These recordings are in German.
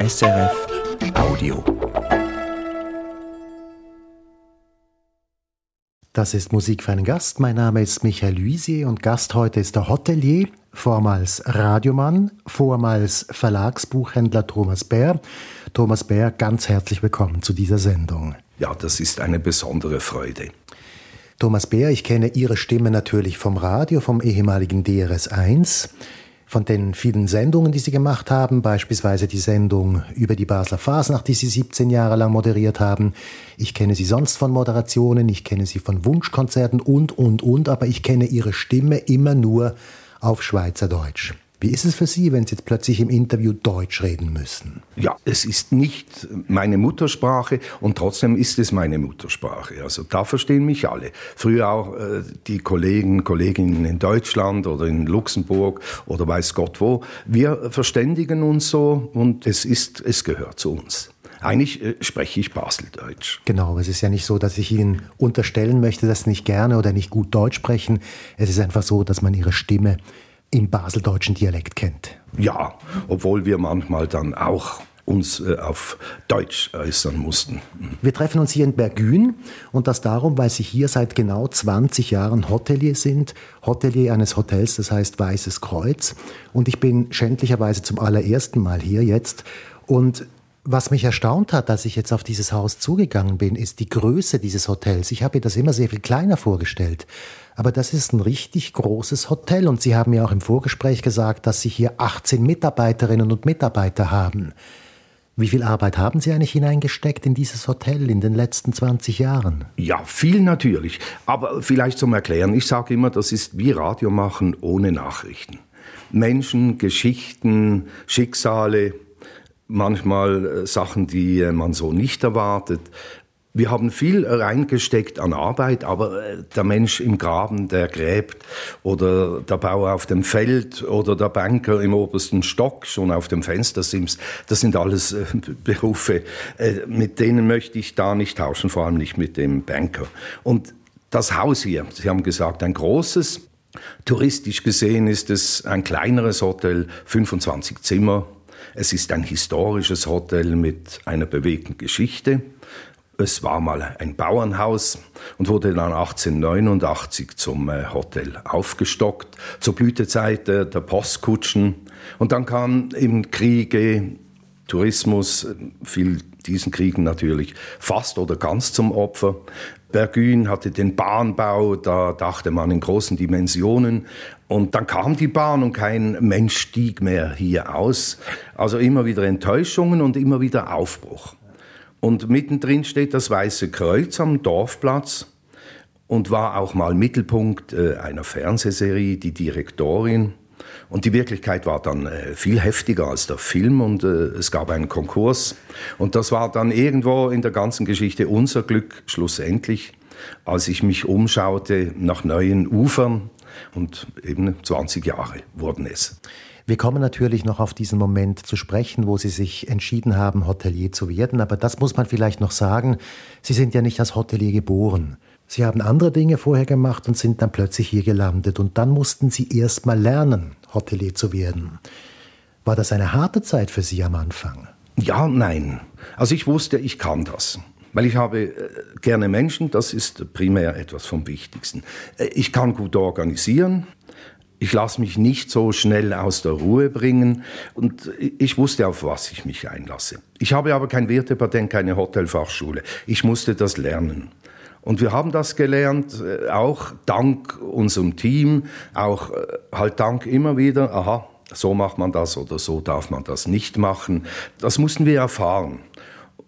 SRF Audio. Das ist Musik für einen Gast. Mein Name ist Michael Luisier und Gast heute ist der Hotelier, vormals Radiomann, vormals Verlagsbuchhändler Thomas Bär. Thomas Bär, ganz herzlich willkommen zu dieser Sendung. Ja, das ist eine besondere Freude. Thomas Bär, ich kenne Ihre Stimme natürlich vom Radio, vom ehemaligen DRS 1 von den vielen Sendungen, die Sie gemacht haben, beispielsweise die Sendung über die Basler Fasnacht, die Sie 17 Jahre lang moderiert haben. Ich kenne Sie sonst von Moderationen, ich kenne Sie von Wunschkonzerten und, und, und, aber ich kenne Ihre Stimme immer nur auf Schweizerdeutsch. Wie ist es für Sie, wenn Sie jetzt plötzlich im Interview Deutsch reden müssen? Ja, es ist nicht meine Muttersprache und trotzdem ist es meine Muttersprache. Also da verstehen mich alle. Früher auch äh, die Kollegen, Kolleginnen in Deutschland oder in Luxemburg oder weiß Gott wo. Wir verständigen uns so und es ist, es gehört zu uns. Eigentlich äh, spreche ich Baseldeutsch. Genau, es ist ja nicht so, dass ich Ihnen unterstellen möchte, dass Sie nicht gerne oder nicht gut Deutsch sprechen. Es ist einfach so, dass man Ihre Stimme im baseldeutschen Dialekt kennt. Ja, obwohl wir manchmal dann auch uns äh, auf Deutsch äußern mussten. Wir treffen uns hier in Bergün und das darum, weil Sie hier seit genau 20 Jahren Hotelier sind. Hotelier eines Hotels, das heißt Weißes Kreuz. Und ich bin schändlicherweise zum allerersten Mal hier jetzt. Und was mich erstaunt hat, als ich jetzt auf dieses Haus zugegangen bin, ist die Größe dieses Hotels. Ich habe mir das immer sehr viel kleiner vorgestellt. Aber das ist ein richtig großes Hotel und Sie haben ja auch im Vorgespräch gesagt, dass Sie hier 18 Mitarbeiterinnen und Mitarbeiter haben. Wie viel Arbeit haben Sie eigentlich hineingesteckt in dieses Hotel in den letzten 20 Jahren? Ja, viel natürlich. Aber vielleicht zum Erklären. Ich sage immer, das ist wie Radio machen ohne Nachrichten. Menschen, Geschichten, Schicksale, manchmal äh, Sachen, die äh, man so nicht erwartet. Wir haben viel reingesteckt an Arbeit, aber äh, der Mensch im Graben, der gräbt, oder der Bauer auf dem Feld, oder der Banker im obersten Stock, schon auf dem Fenstersims, das sind alles äh, Berufe, äh, mit denen möchte ich da nicht tauschen, vor allem nicht mit dem Banker. Und das Haus hier, Sie haben gesagt, ein großes, touristisch gesehen ist es ein kleineres Hotel, 25 Zimmer. Es ist ein historisches Hotel mit einer bewegten Geschichte. Es war mal ein Bauernhaus und wurde dann 1889 zum äh, Hotel aufgestockt, zur Blütezeit der Postkutschen. Und dann kamen eben Kriege, Tourismus, fiel diesen Kriegen natürlich fast oder ganz zum Opfer. Bergün hatte den Bahnbau, da dachte man in großen Dimensionen. Und dann kam die Bahn und kein Mensch stieg mehr hier aus. Also immer wieder Enttäuschungen und immer wieder Aufbruch. Und mittendrin steht das Weiße Kreuz am Dorfplatz und war auch mal Mittelpunkt äh, einer Fernsehserie, die Direktorin. Und die Wirklichkeit war dann äh, viel heftiger als der Film und äh, es gab einen Konkurs. Und das war dann irgendwo in der ganzen Geschichte unser Glück schlussendlich, als ich mich umschaute nach neuen Ufern und eben 20 Jahre wurden es. Wir kommen natürlich noch auf diesen Moment zu sprechen, wo Sie sich entschieden haben, Hotelier zu werden. Aber das muss man vielleicht noch sagen. Sie sind ja nicht als Hotelier geboren. Sie haben andere Dinge vorher gemacht und sind dann plötzlich hier gelandet. Und dann mussten Sie erst mal lernen, Hotelier zu werden. War das eine harte Zeit für Sie am Anfang? Ja, nein. Also ich wusste, ich kann das. Weil ich habe äh, gerne Menschen, das ist primär etwas vom Wichtigsten. Äh, ich kann gut organisieren, ich lasse mich nicht so schnell aus der Ruhe bringen und ich wusste, auf was ich mich einlasse. Ich habe aber kein Wertepatent, keine Hotelfachschule. Ich musste das lernen. Und wir haben das gelernt, äh, auch dank unserem Team, auch äh, halt dank immer wieder, aha, so macht man das oder so darf man das nicht machen. Das mussten wir erfahren.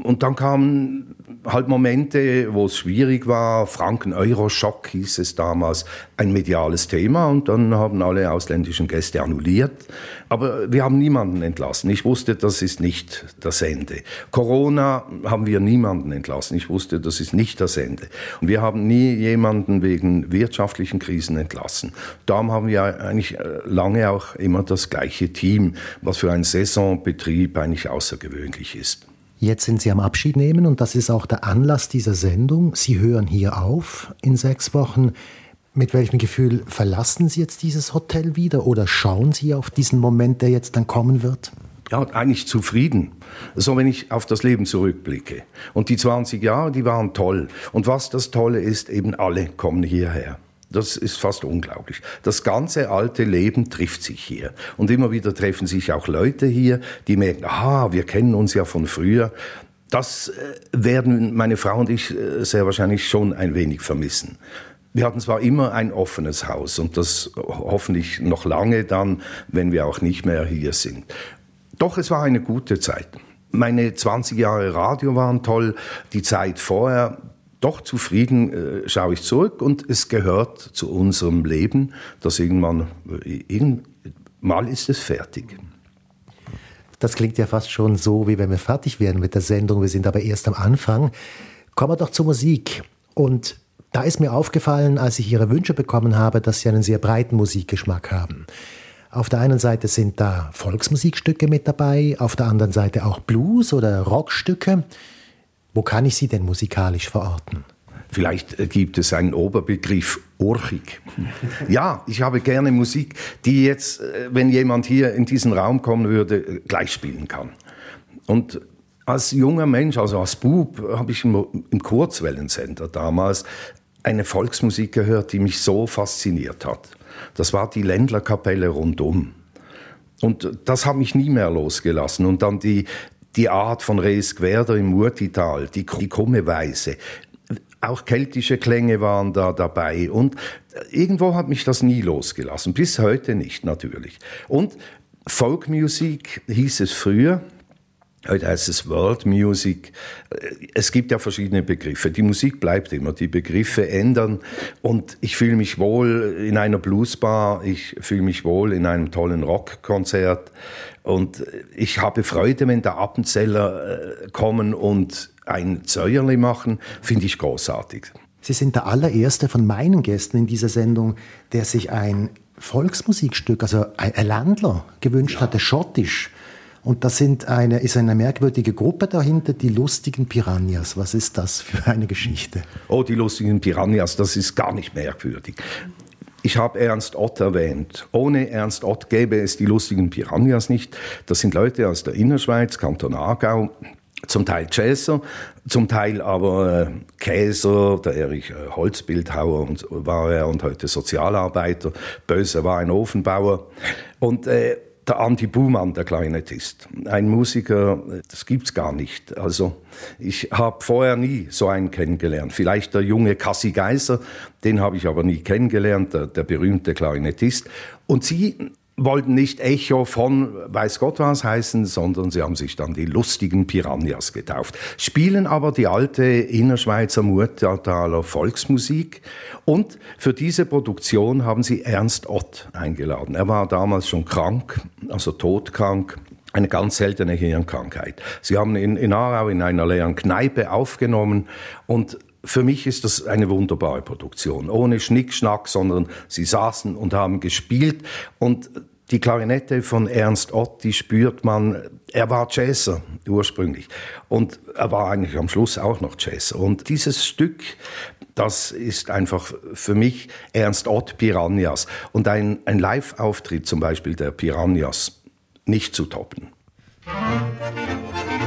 Und dann kamen halt Momente, wo es schwierig war. Franken-Euro-Schock hieß es damals, ein mediales Thema. Und dann haben alle ausländischen Gäste annulliert. Aber wir haben niemanden entlassen. Ich wusste, das ist nicht das Ende. Corona haben wir niemanden entlassen. Ich wusste, das ist nicht das Ende. Und wir haben nie jemanden wegen wirtschaftlichen Krisen entlassen. Darum haben wir eigentlich äh, lange auch immer das gleiche Team, was für einen Saisonbetrieb eigentlich außergewöhnlich ist. Jetzt sind Sie am Abschied nehmen und das ist auch der Anlass dieser Sendung. Sie hören hier auf in sechs Wochen. Mit welchem Gefühl verlassen Sie jetzt dieses Hotel wieder oder schauen Sie auf diesen Moment, der jetzt dann kommen wird? ja, eigentlich zufrieden, so wenn ich auf das Leben zurückblicke. Und die 20 Jahre, die waren toll. Und was das Tolle ist, eben alle kommen hierher. Das ist fast unglaublich. Das ganze alte Leben trifft sich hier. Und immer wieder treffen sich auch Leute hier, die merken, aha, wir kennen uns ja von früher. Das äh, werden meine Frau und ich äh, sehr wahrscheinlich schon ein wenig vermissen. Wir hatten zwar immer ein offenes Haus und das hoffentlich noch lange dann, wenn wir auch nicht mehr hier sind. Doch es war eine gute Zeit. Meine 20 Jahre Radio waren toll, die Zeit vorher, doch zufrieden äh, schaue ich zurück und es gehört zu unserem Leben, dass irgendwann, äh, irgend, mal ist es fertig. Das klingt ja fast schon so, wie wenn wir fertig wären mit der Sendung. Wir sind aber erst am Anfang. Kommen wir doch zur Musik. Und da ist mir aufgefallen, als ich Ihre Wünsche bekommen habe, dass Sie einen sehr breiten Musikgeschmack haben. Auf der einen Seite sind da Volksmusikstücke mit dabei, auf der anderen Seite auch Blues- oder Rockstücke. Wo kann ich sie denn musikalisch verorten? Vielleicht äh, gibt es einen Oberbegriff urchig. Ja, ich habe gerne Musik, die jetzt, äh, wenn jemand hier in diesen Raum kommen würde, äh, gleich spielen kann. Und als junger Mensch, also als Bub, habe ich im Kurzwellensender damals eine Volksmusik gehört, die mich so fasziniert hat. Das war die Ländlerkapelle rundum. Und das hat mich nie mehr losgelassen. Und dann die, die Art von Rees Gwerder im Murtital, die, die Kummeweise. Auch keltische Klänge waren da dabei. Und irgendwo hat mich das nie losgelassen. Bis heute nicht, natürlich. Und Folkmusik hieß es früher. Heute heißt es World Music. Es gibt ja verschiedene Begriffe. Die Musik bleibt immer, die Begriffe ändern. Und ich fühle mich wohl in einer Bluesbar, ich fühle mich wohl in einem tollen Rockkonzert. Und ich habe Freude, wenn da Appenzeller äh, kommen und ein Zäuerli machen, finde ich großartig. Sie sind der allererste von meinen Gästen in dieser Sendung, der sich ein Volksmusikstück, also ein Landler gewünscht ja. hatte, schottisch. Und das sind eine, ist eine merkwürdige Gruppe dahinter, die lustigen Piranhas. Was ist das für eine Geschichte? Oh, die lustigen Piranhas, das ist gar nicht merkwürdig. Ich habe Ernst Ott erwähnt. Ohne Ernst Ott gäbe es die lustigen Piranhas nicht. Das sind Leute aus der Innerschweiz, Kanton Aargau, zum Teil Jazzer, zum Teil aber äh, Käser, der Erich äh, Holzbildhauer und, war er und heute Sozialarbeiter. Böse war ein Ofenbauer. Und äh, der Andi Buhmann, der Klarinettist. Ein Musiker, das gibt's gar nicht. Also ich habe vorher nie so einen kennengelernt. Vielleicht der junge Cassi Geiser, den habe ich aber nie kennengelernt, der, der berühmte Klarinettist. Und sie wollten nicht Echo von weiß Gott was heißen, sondern sie haben sich dann die lustigen Piranhas getauft. Spielen aber die alte Innerschweizer Murtaler Volksmusik und für diese Produktion haben sie Ernst Ott eingeladen. Er war damals schon krank, also todkrank eine ganz seltene Hirnkrankheit. Sie haben ihn in Aarau in einer leeren Kneipe aufgenommen und für mich ist das eine wunderbare Produktion. Ohne Schnickschnack, sondern sie saßen und haben gespielt. Und die Klarinette von Ernst Ott, die spürt man. Er war Jazzer ursprünglich und er war eigentlich am Schluss auch noch Jazzer. Und dieses Stück, das ist einfach für mich Ernst Ott Piranhas und ein, ein Live-Auftritt zum Beispiel der Piranhas nicht zu toppen. Im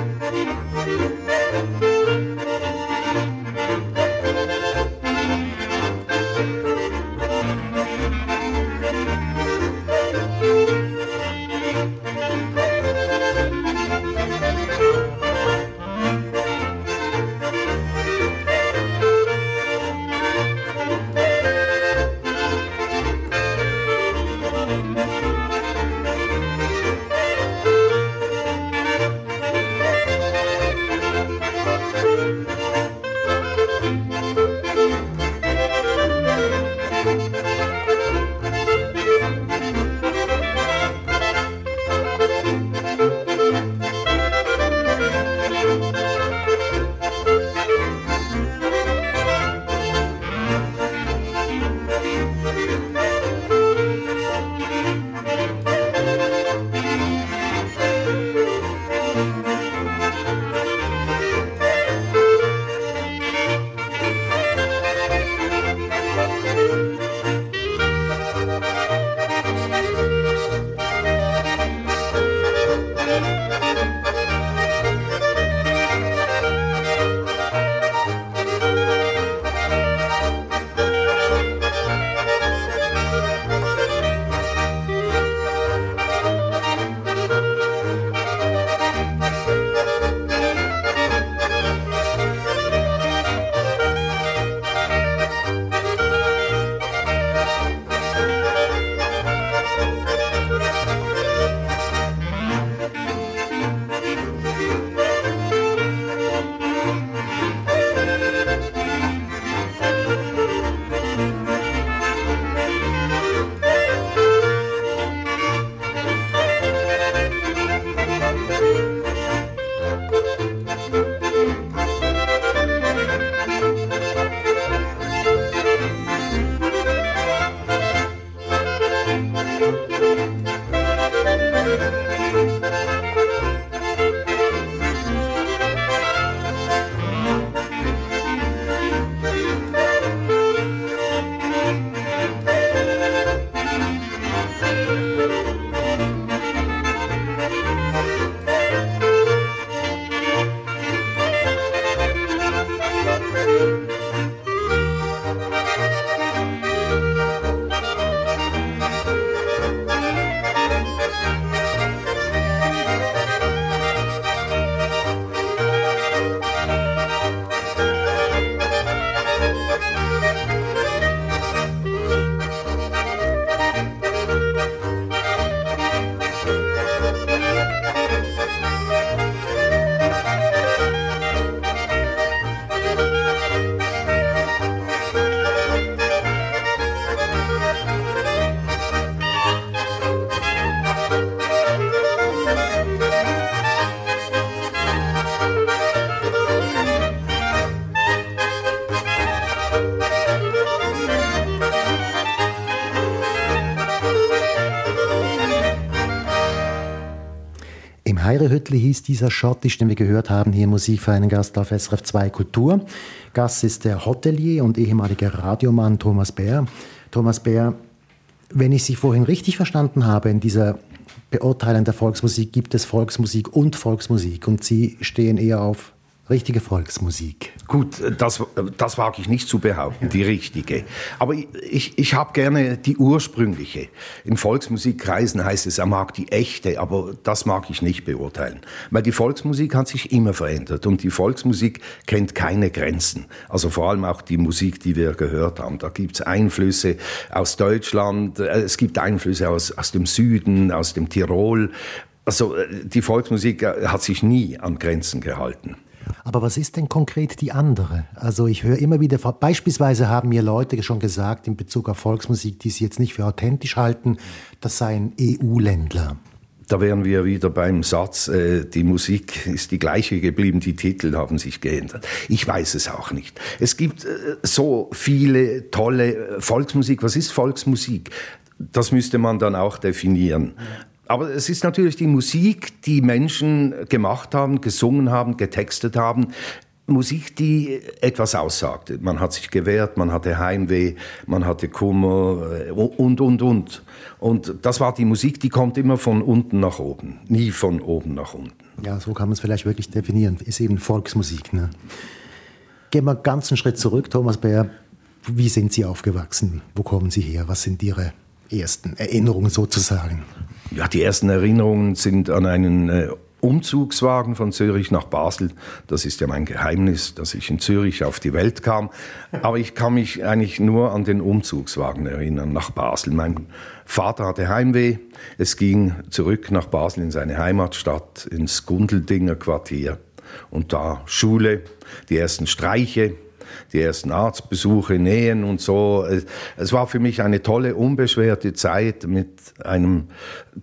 Heirehütli hieß dieser Schottisch, den wir gehört haben, hier Musikverein Gast auf SRF 2 Kultur. Gast ist der Hotelier und ehemaliger Radiomann Thomas Bär. Thomas Bär, wenn ich Sie vorhin richtig verstanden habe, in dieser Beurteilung der Volksmusik gibt es Volksmusik und Volksmusik und Sie stehen eher auf richtige Volksmusik. Gut, das, das wage ich nicht zu behaupten, die richtige. Aber ich, ich habe gerne die ursprüngliche. In Volksmusikkreisen heißt es, er mag die echte, aber das mag ich nicht beurteilen. Weil die Volksmusik hat sich immer verändert und die Volksmusik kennt keine Grenzen. Also vor allem auch die Musik, die wir gehört haben. Da gibt es Einflüsse aus Deutschland, äh, es gibt Einflüsse aus, aus dem Süden, aus dem Tirol. Also äh, die Volksmusik äh, hat sich nie an Grenzen gehalten. Aber was ist denn konkret die andere? Also ich höre immer wieder, beispielsweise haben mir Leute schon gesagt in Bezug auf Volksmusik, die sie jetzt nicht für authentisch halten, das seien EU-Ländler. Da wären wir wieder beim Satz, äh, die Musik ist die gleiche geblieben, die Titel haben sich geändert. Ich weiß es auch nicht. Es gibt äh, so viele tolle äh, Volksmusik. Was ist Volksmusik? Das müsste man dann auch definieren. Aber es ist natürlich die Musik, die Menschen gemacht haben, gesungen haben, getextet haben. Musik, die etwas aussagte. Man hat sich gewehrt, man hatte Heimweh, man hatte Kummer äh, und, und, und. Und das war die Musik, die kommt immer von unten nach oben, nie von oben nach unten. Ja, so kann man es vielleicht wirklich definieren. Ist eben Volksmusik. Ne? Gehen wir einen ganzen Schritt zurück, Thomas Bär. Wie sind Sie aufgewachsen? Wo kommen Sie her? Was sind Ihre ersten Erinnerungen sozusagen? Ja, die ersten Erinnerungen sind an einen äh, Umzugswagen von Zürich nach Basel. Das ist ja mein Geheimnis, dass ich in Zürich auf die Welt kam. Aber ich kann mich eigentlich nur an den Umzugswagen erinnern, nach Basel. Mein Vater hatte Heimweh. Es ging zurück nach Basel in seine Heimatstadt, ins Gundeldinger Quartier. Und da Schule, die ersten Streiche, die ersten Arztbesuche, Nähen und so. Es war für mich eine tolle, unbeschwerte Zeit mit einem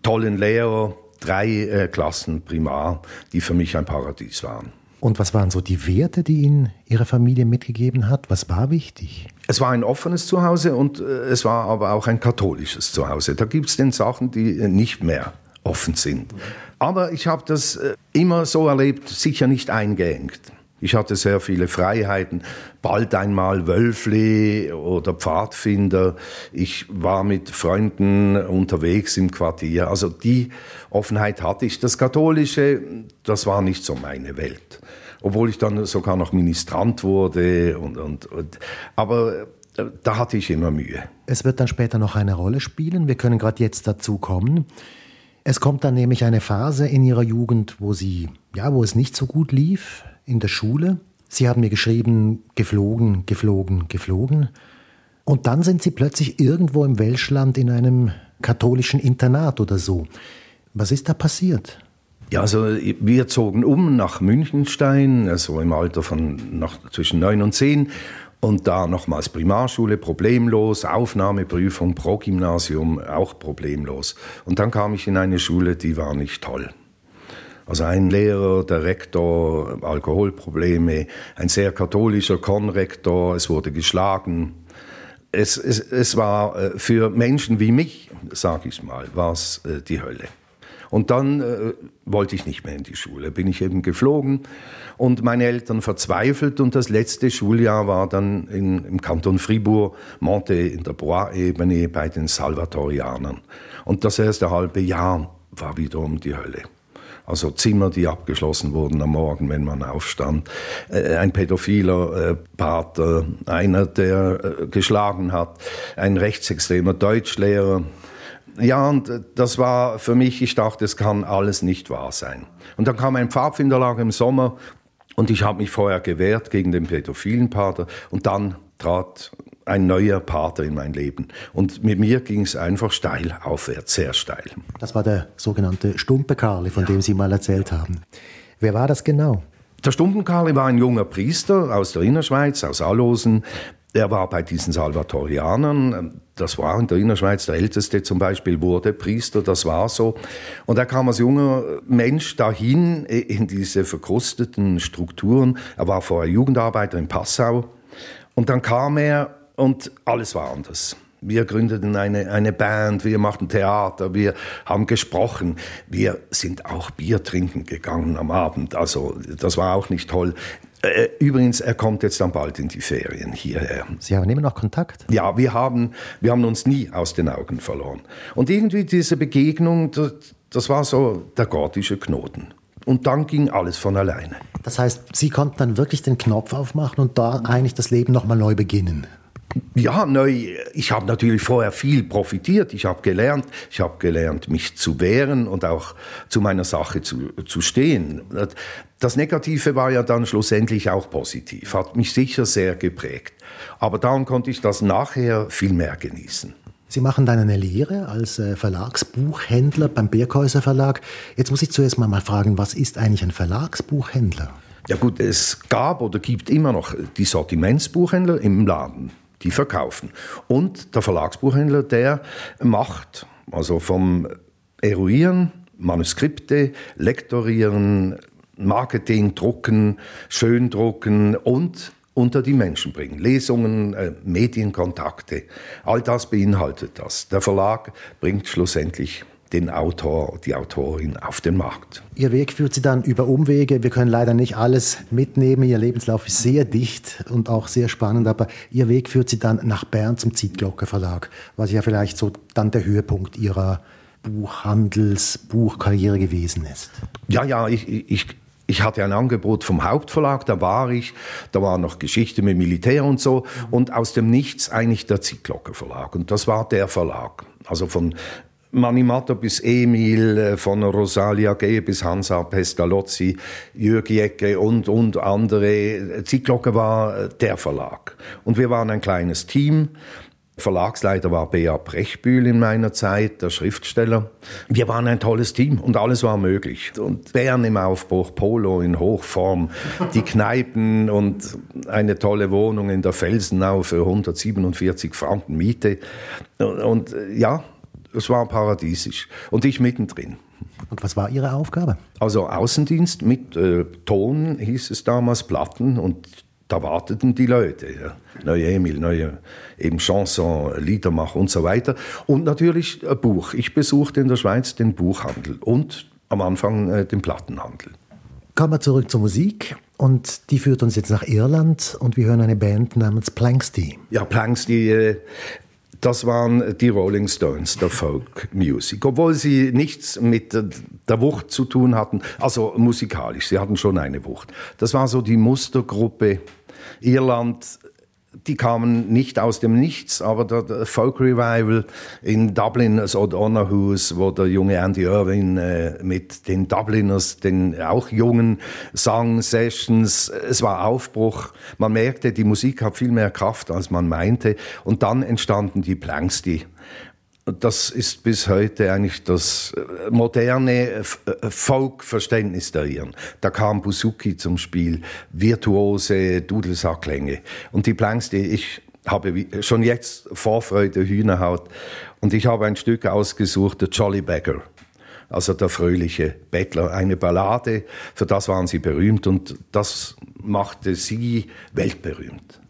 tollen Lehrer, drei äh, Klassen Primar, die für mich ein Paradies waren. Und was waren so die Werte, die Ihnen Ihre Familie mitgegeben hat? Was war wichtig? Es war ein offenes Zuhause und äh, es war aber auch ein katholisches Zuhause. Da gibt es denn Sachen, die äh, nicht mehr offen sind. Aber ich habe das äh, immer so erlebt, sicher nicht eingeengt. Ich hatte sehr viele Freiheiten, bald einmal Wölfli oder Pfadfinder. Ich war mit Freunden unterwegs im Quartier. Also die Offenheit hatte ich. Das Katholische, das war nicht so meine Welt. Obwohl ich dann sogar noch Ministrant wurde. Und, und, und aber äh, da hatte ich immer Mühe. Es wird dann später noch eine Rolle spielen. Wir können gerade jetzt dazu kommen. Es kommt dann nämlich eine Phase in Ihrer Jugend, wo Sie, ja, wo es nicht so gut lief in der Schule. Sie haben mir geschrieben, geflogen, geflogen, geflogen. Und dann sind Sie plötzlich irgendwo im Welschland in einem katholischen Internat oder so. Was ist da passiert? Ja, also wir zogen um nach Münchenstein, also im Alter von nach, zwischen neun und zehn. Und da nochmals Primarschule, problemlos, Aufnahmeprüfung, Progymnasium, auch problemlos. Und dann kam ich in eine Schule, die war nicht toll. Also ein Lehrer, der Rektor, Alkoholprobleme, ein sehr katholischer Konrektor, es wurde geschlagen. Es, es, es war äh, für Menschen wie mich, sage ich mal, war es äh, die Hölle. Und dann äh, wollte ich nicht mehr in die Schule, bin ich eben geflogen und meine Eltern verzweifelt und das letzte Schuljahr war dann in, im Kanton Fribourg, Monte in der Bois-Ebene bei den Salvatorianern. Und das erste halbe Jahr war wiederum die Hölle. Also Zimmer, die abgeschlossen wurden am Morgen, wenn man aufstand. Äh, ein pädophiler äh, Pater, einer, der äh, geschlagen hat, ein rechtsextremer Deutschlehrer. Ja, und das war für mich, ich dachte, es kann alles nicht wahr sein. Und dann kam ein Pfadfinderlager im Sommer und ich habe mich vorher gewehrt gegen den pädophilen Pater und dann trat ein neuer Pater in mein Leben. Und mit mir ging es einfach steil aufwärts, sehr steil. Das war der sogenannte Stumpe Karli, von ja. dem Sie mal erzählt haben. Wer war das genau? Der Stumpenkarli war ein junger Priester aus der Innerschweiz, aus Allosen. Er war bei diesen Salvatorianern, das war in der Innerschweiz der Älteste zum Beispiel, wurde Priester, das war so. Und er kam als junger Mensch dahin in diese verkrusteten Strukturen. Er war vorher Jugendarbeiter in Passau. Und dann kam er und alles war anders. Wir gründeten eine, eine Band, wir machten Theater, wir haben gesprochen. Wir sind auch Bier trinken gegangen am Abend. Also das war auch nicht toll. Äh, übrigens, er kommt jetzt dann bald in die Ferien hierher. Sie haben immer noch Kontakt? Ja, wir haben, wir haben uns nie aus den Augen verloren. Und irgendwie diese Begegnung, das, das war so der gordische Knoten. Und dann ging alles von alleine. Das heißt, Sie konnten dann wirklich den Knopf aufmachen und da eigentlich das Leben nochmal neu beginnen? Ja, neu. Ich habe natürlich vorher viel profitiert. Ich habe gelernt, ich habe gelernt, mich zu wehren und auch zu meiner Sache zu, zu stehen. Das Negative war ja dann schlussendlich auch positiv, hat mich sicher sehr geprägt. Aber darum konnte ich das nachher viel mehr genießen. Sie machen dann eine Lehre als äh, Verlagsbuchhändler beim Birkhäuser Verlag. Jetzt muss ich zuerst mal, mal fragen, was ist eigentlich ein Verlagsbuchhändler? Ja gut, es gab oder gibt immer noch die Sortimentsbuchhändler im Laden die verkaufen. Und der Verlagsbuchhändler, der macht, also vom Eruieren, Manuskripte, Lektorieren, Marketing, Drucken, Schöndrucken und unter die Menschen bringen. Lesungen, äh, Medienkontakte, all das beinhaltet das. Der Verlag bringt schlussendlich den Autor, die Autorin auf den Markt. Ihr Weg führt Sie dann über Umwege. Wir können leider nicht alles mitnehmen. Ihr Lebenslauf ist sehr dicht und auch sehr spannend, aber Ihr Weg führt Sie dann nach Bern zum Zietglocke Verlag, was ja vielleicht so dann der Höhepunkt Ihrer Buchhandels-, Buchkarriere gewesen ist. Ja, ja, ich, ich, ich hatte ein Angebot vom Hauptverlag, da war ich, da war noch Geschichte mit Militär und so und aus dem Nichts eigentlich der Zietglocke Verlag und das war der Verlag. Also von Manimato bis Emil, äh, von Rosalia G. bis Hansa Pestalozzi, Jürg Jecke und, und andere. Zielglocke war äh, der Verlag. Und wir waren ein kleines Team. Verlagsleiter war Bea Brechbühl in meiner Zeit, der Schriftsteller. Wir waren ein tolles Team und alles war möglich. Und Bern im Aufbruch, Polo in Hochform, die Kneipen und eine tolle Wohnung in der Felsenau für 147 Franken Miete. Und ja, es war paradiesisch. Und ich mittendrin. Und was war Ihre Aufgabe? Also Außendienst mit äh, Ton hieß es damals, Platten und da warteten die Leute. Ja. Neue Emil, neue eben Chanson, Liedermacher und so weiter. Und natürlich ein Buch. Ich besuchte in der Schweiz den Buchhandel und am Anfang äh, den Plattenhandel. Kommen wir zurück zur Musik. Und die führt uns jetzt nach Irland und wir hören eine Band namens Planksty. Ja, Planksty, äh, das waren die Rolling Stones der Folk Music, obwohl sie nichts mit der Wucht zu tun hatten, also musikalisch, sie hatten schon eine Wucht. Das war so die Mustergruppe Irland die kamen nicht aus dem Nichts, aber der, Folk Revival in Dublin, das O'Donohues, wo der junge Andy Irwin äh, mit den Dubliners, den auch jungen sang Sessions, es war Aufbruch. Man merkte, die Musik hat viel mehr Kraft, als man meinte. Und dann entstanden die Planks, die das ist bis heute eigentlich das äh, moderne äh, äh, Folk-Verständnis der Iren. Da kam Buzuki zum Spiel, virtuose Dudelsackklänge. Und die Planks, die ich habe schon jetzt Vorfreude, Hühnerhaut. Und ich habe ein Stück ausgesucht, der Jolly Beggar. Also der fröhliche Bettler, eine Ballade, für das waren sie berühmt und das machte sie weltberühmt.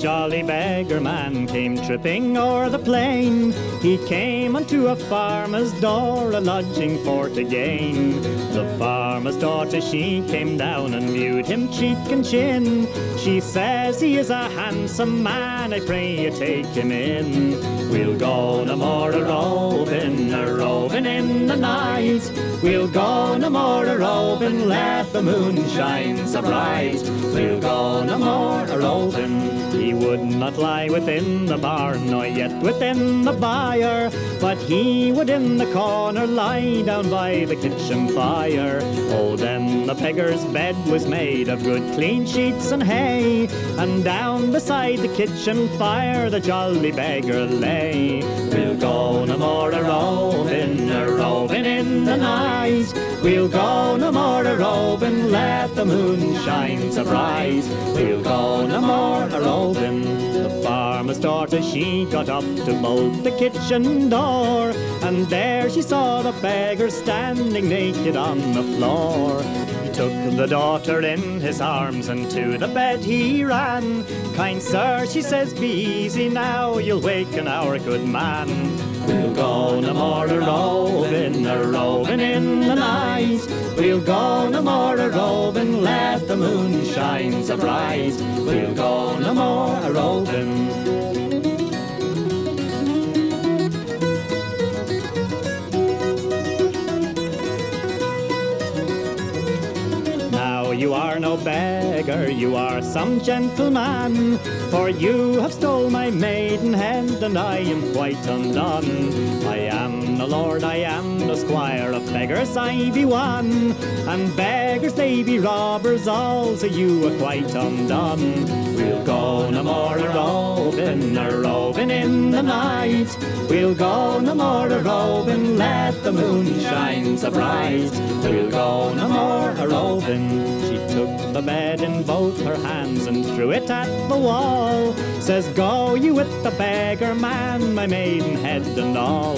Jolly beggar man came tripping o'er the plain. He came unto a farmer's door, a lodging for to gain. The farmer's daughter, she came down and viewed him cheek and chin. She says he is a handsome man, I pray you take him in. We'll go no more a roving, a roving in the night. We'll go no more a roving, let the moon shine so bright. We'll go no more a roving. He would not lie within the barn, nor yet within the byre, but he would in the corner lie down by the kitchen fire. fire. Oh, then the beggar's bed was made of good clean sheets and hay, and down beside the kitchen fire the jolly beggar lay. We'll go no more a roving, a roving in the night. We'll go no more a roving, let the moon shine so bright. We'll go no more a roving. The farmer's daughter, she got up to bolt the kitchen door, and there she saw the beggar standing naked on the floor. He took the daughter in his arms, and to the bed he ran. Kind sir, she says, be easy now, you'll waken our good man. We'll go no more a roving, a roving in the night. We'll go no more a roving, let the moon shine so bright. We'll go no more a roving. You are no beggar, you are some gentleman, for you have stole my maidenhead, and I am quite undone. I am the lord, I am the squire of beggars, I be one, and beggars they be robbers all, so you are quite undone. We'll go no more a roving, a roving in the night. We'll go no more a roving, let the moon shine so bright. We'll go no more a roving. She took the bed in both her hands and threw it at the wall. Says, Go you with the beggar man, my maidenhead and all.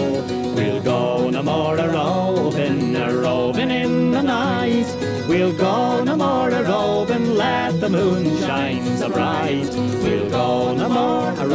We'll go no more a roving, a roving in the night. We'll go no more a roving, let the moon shine so bright. We'll go no more a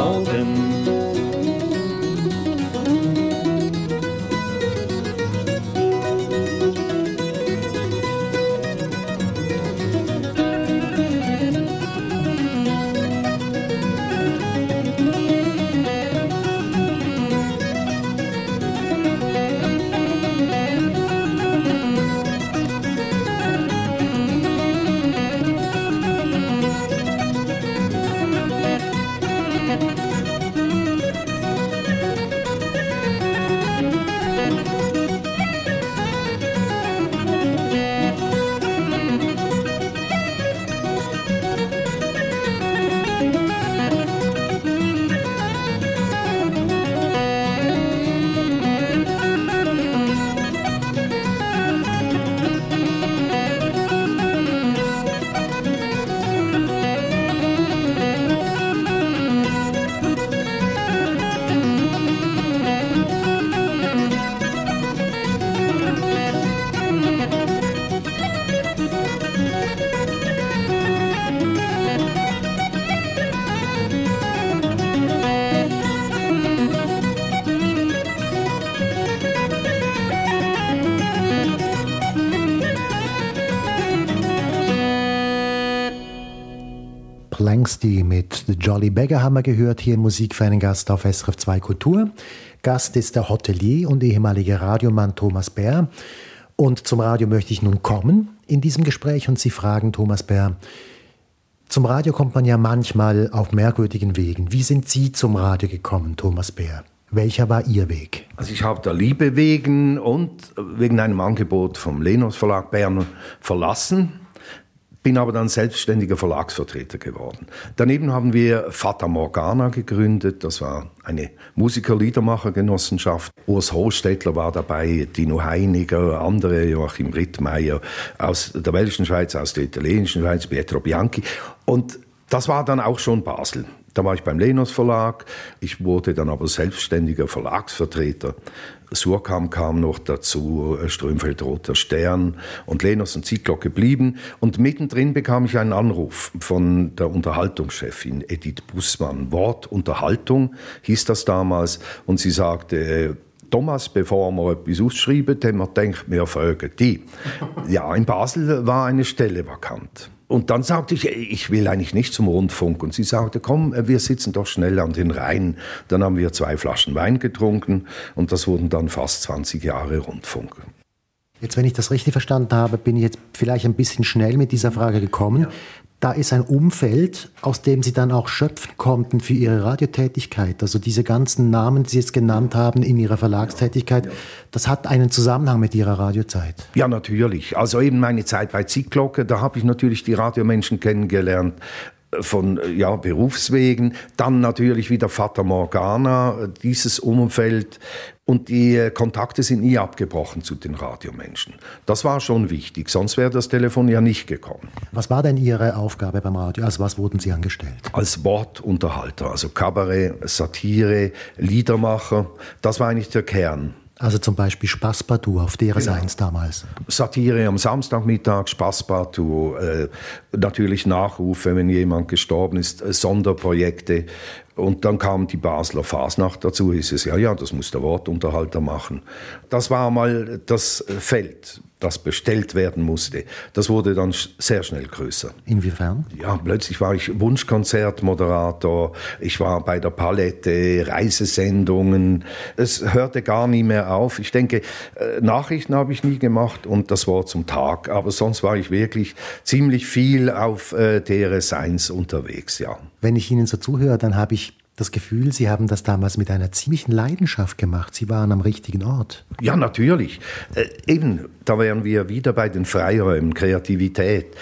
Langsty mit The Jolly Beggar haben wir gehört, hier im Musikfanengast auf SRF 2 Kultur. Gast ist der Hotelier und ehemalige Radiomann Thomas Bär. Und zum Radio möchte ich nun kommen in diesem Gespräch und Sie fragen, Thomas Bär, zum Radio kommt man ja manchmal auf merkwürdigen Wegen. Wie sind Sie zum Radio gekommen, Thomas Bär? Welcher war Ihr Weg? Also ich habe der Liebe wegen und wegen einem Angebot vom Lenos Verlag Bern verlassen bin aber dann selbstständiger Verlagsvertreter geworden. Daneben haben wir Fata Morgana gegründet, das war eine Musiker-Liedermacher-Genossenschaft. Urs Hostetler war dabei, Dino Heiniger, andere, Joachim Rittmeier aus der belgischen Schweiz, aus der italienischen Schweiz, Pietro Bianchi. Und das war dann auch schon Basel. Da war ich beim Lenos Verlag. Ich wurde dann aber selbstständiger Verlagsvertreter. Surkam kam noch dazu, Strömfeld Roter Stern und Lenos und Ziegler geblieben. Und mittendrin bekam ich einen Anruf von der Unterhaltungschefin Edith Bussmann. Wort Unterhaltung hieß das damals. Und sie sagte, Thomas, bevor wir etwas ausschreiben, wir gedacht, wir fragen die. Ja, in Basel war eine Stelle vakant. Und dann sagte ich, ich will eigentlich nicht zum Rundfunk. Und sie sagte, komm, wir sitzen doch schnell an den Rhein. Dann haben wir zwei Flaschen Wein getrunken und das wurden dann fast 20 Jahre Rundfunk. Jetzt, wenn ich das richtig verstanden habe, bin ich jetzt vielleicht ein bisschen schnell mit dieser Frage gekommen. Ja. Da ist ein Umfeld, aus dem Sie dann auch schöpfen konnten für Ihre Radiotätigkeit. Also diese ganzen Namen, die Sie jetzt genannt haben in Ihrer Verlagstätigkeit, das hat einen Zusammenhang mit Ihrer Radiozeit. Ja, natürlich. Also eben meine Zeit bei Zickglocke, da habe ich natürlich die Radiomenschen kennengelernt von ja, Berufswegen, dann natürlich wieder Fata Morgana, dieses Umfeld und die Kontakte sind nie abgebrochen zu den Radiomenschen. Das war schon wichtig, sonst wäre das Telefon ja nicht gekommen. Was war denn Ihre Aufgabe beim Radio? Also was wurden Sie angestellt? Als Wortunterhalter, also Kabarett, Satire, Liedermacher, das war eigentlich der Kern. Also zum Beispiel Spaßpartout auf DRS1 genau. damals. Satire am Samstagmittag, Spaßpartout, äh, natürlich Nachrufe, wenn jemand gestorben ist, äh, Sonderprojekte. Und dann kam die Basler Fasnacht dazu, hieß es, ja, ja, das muss der Wortunterhalter machen. Das war mal das Feld das bestellt werden musste, das wurde dann sehr schnell größer. Inwiefern? Ja, plötzlich war ich Wunschkonzertmoderator, ich war bei der Palette, Reisesendungen. Es hörte gar nie mehr auf. Ich denke, äh, Nachrichten habe ich nie gemacht und das Wort zum Tag, aber sonst war ich wirklich ziemlich viel auf äh, DRS1 unterwegs, ja. Wenn ich Ihnen so zuhöre, dann habe ich das Gefühl, Sie haben das damals mit einer ziemlichen Leidenschaft gemacht. Sie waren am richtigen Ort. Ja, natürlich. Äh, eben, da wären wir wieder bei den Freiräumen, Kreativität.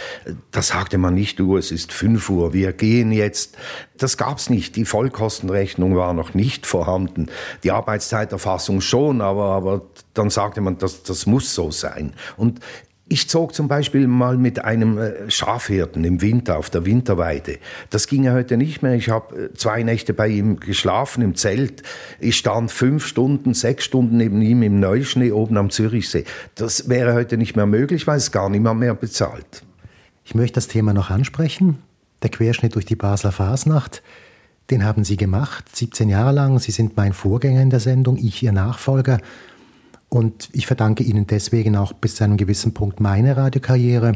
Da sagte man nicht, du, es ist 5 Uhr, wir gehen jetzt. Das gab's nicht. Die Vollkostenrechnung war noch nicht vorhanden. Die Arbeitszeiterfassung schon, aber, aber dann sagte man, das, das muss so sein. Und ich zog zum Beispiel mal mit einem äh, Schafhirten im Winter auf der Winterweide. Das ging ja heute nicht mehr. Ich habe äh, zwei Nächte bei ihm geschlafen im Zelt. Ich stand fünf Stunden, sechs Stunden neben ihm im Neuschnee oben am Zürichsee. Das wäre heute nicht mehr möglich, weil es gar niemand mehr bezahlt. Ich möchte das Thema noch ansprechen. Der Querschnitt durch die Basler Fasnacht. Den haben Sie gemacht, 17 Jahre lang. Sie sind mein Vorgänger in der Sendung, ich Ihr Nachfolger. Und ich verdanke Ihnen deswegen auch bis zu einem gewissen Punkt meine Radiokarriere.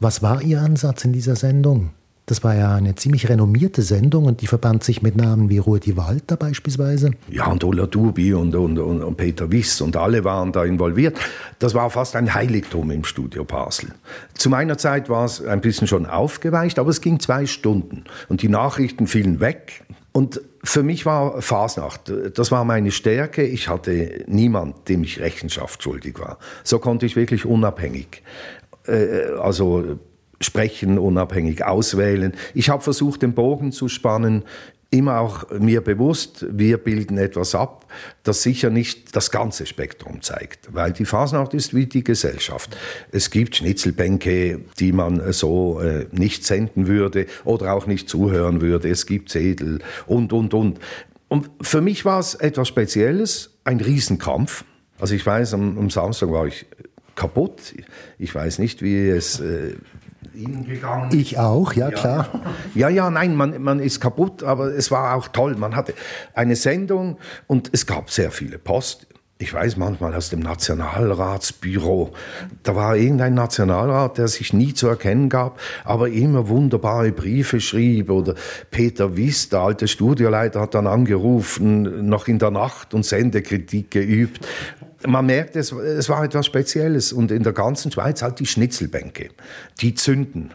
Was war Ihr Ansatz in dieser Sendung? Das war ja eine ziemlich renommierte Sendung und die verband sich mit Namen wie Rudi Walter beispielsweise. Ja, und Ola Dubi und, und, und, und, Peter Wiss und alle waren da involviert. Das war fast ein Heiligtum im Studio Basel. Zu meiner Zeit war es ein bisschen schon aufgeweicht, aber es ging zwei Stunden und die Nachrichten fielen weg. Und für mich war Fasnacht, das war meine Stärke. Ich hatte niemand, dem ich Rechenschaft schuldig war. So konnte ich wirklich unabhängig, äh, also sprechen, unabhängig auswählen. Ich habe versucht, den Bogen zu spannen immer auch mir bewusst, wir bilden etwas ab, das sicher nicht das ganze Spektrum zeigt, weil die Fasnacht ist wie die Gesellschaft. Es gibt Schnitzelbänke, die man so äh, nicht senden würde oder auch nicht zuhören würde. Es gibt Zedel und, und, und. Und für mich war es etwas Spezielles, ein Riesenkampf. Also ich weiß, am, am Samstag war ich kaputt. Ich weiß nicht, wie es äh, Ihnen gegangen. Ich auch, ja, ja, klar. Ja, ja, nein, man, man ist kaputt, aber es war auch toll. Man hatte eine Sendung und es gab sehr viele Post. Ich weiß manchmal aus dem Nationalratsbüro, da war irgendein Nationalrat, der sich nie zu erkennen gab, aber immer wunderbare Briefe schrieb. Oder Peter Wiss, der alte Studioleiter, hat dann angerufen, noch in der Nacht und Sendekritik geübt man merkt, es, es war etwas Spezielles. Und in der ganzen Schweiz halt die Schnitzelbänke, die zünden.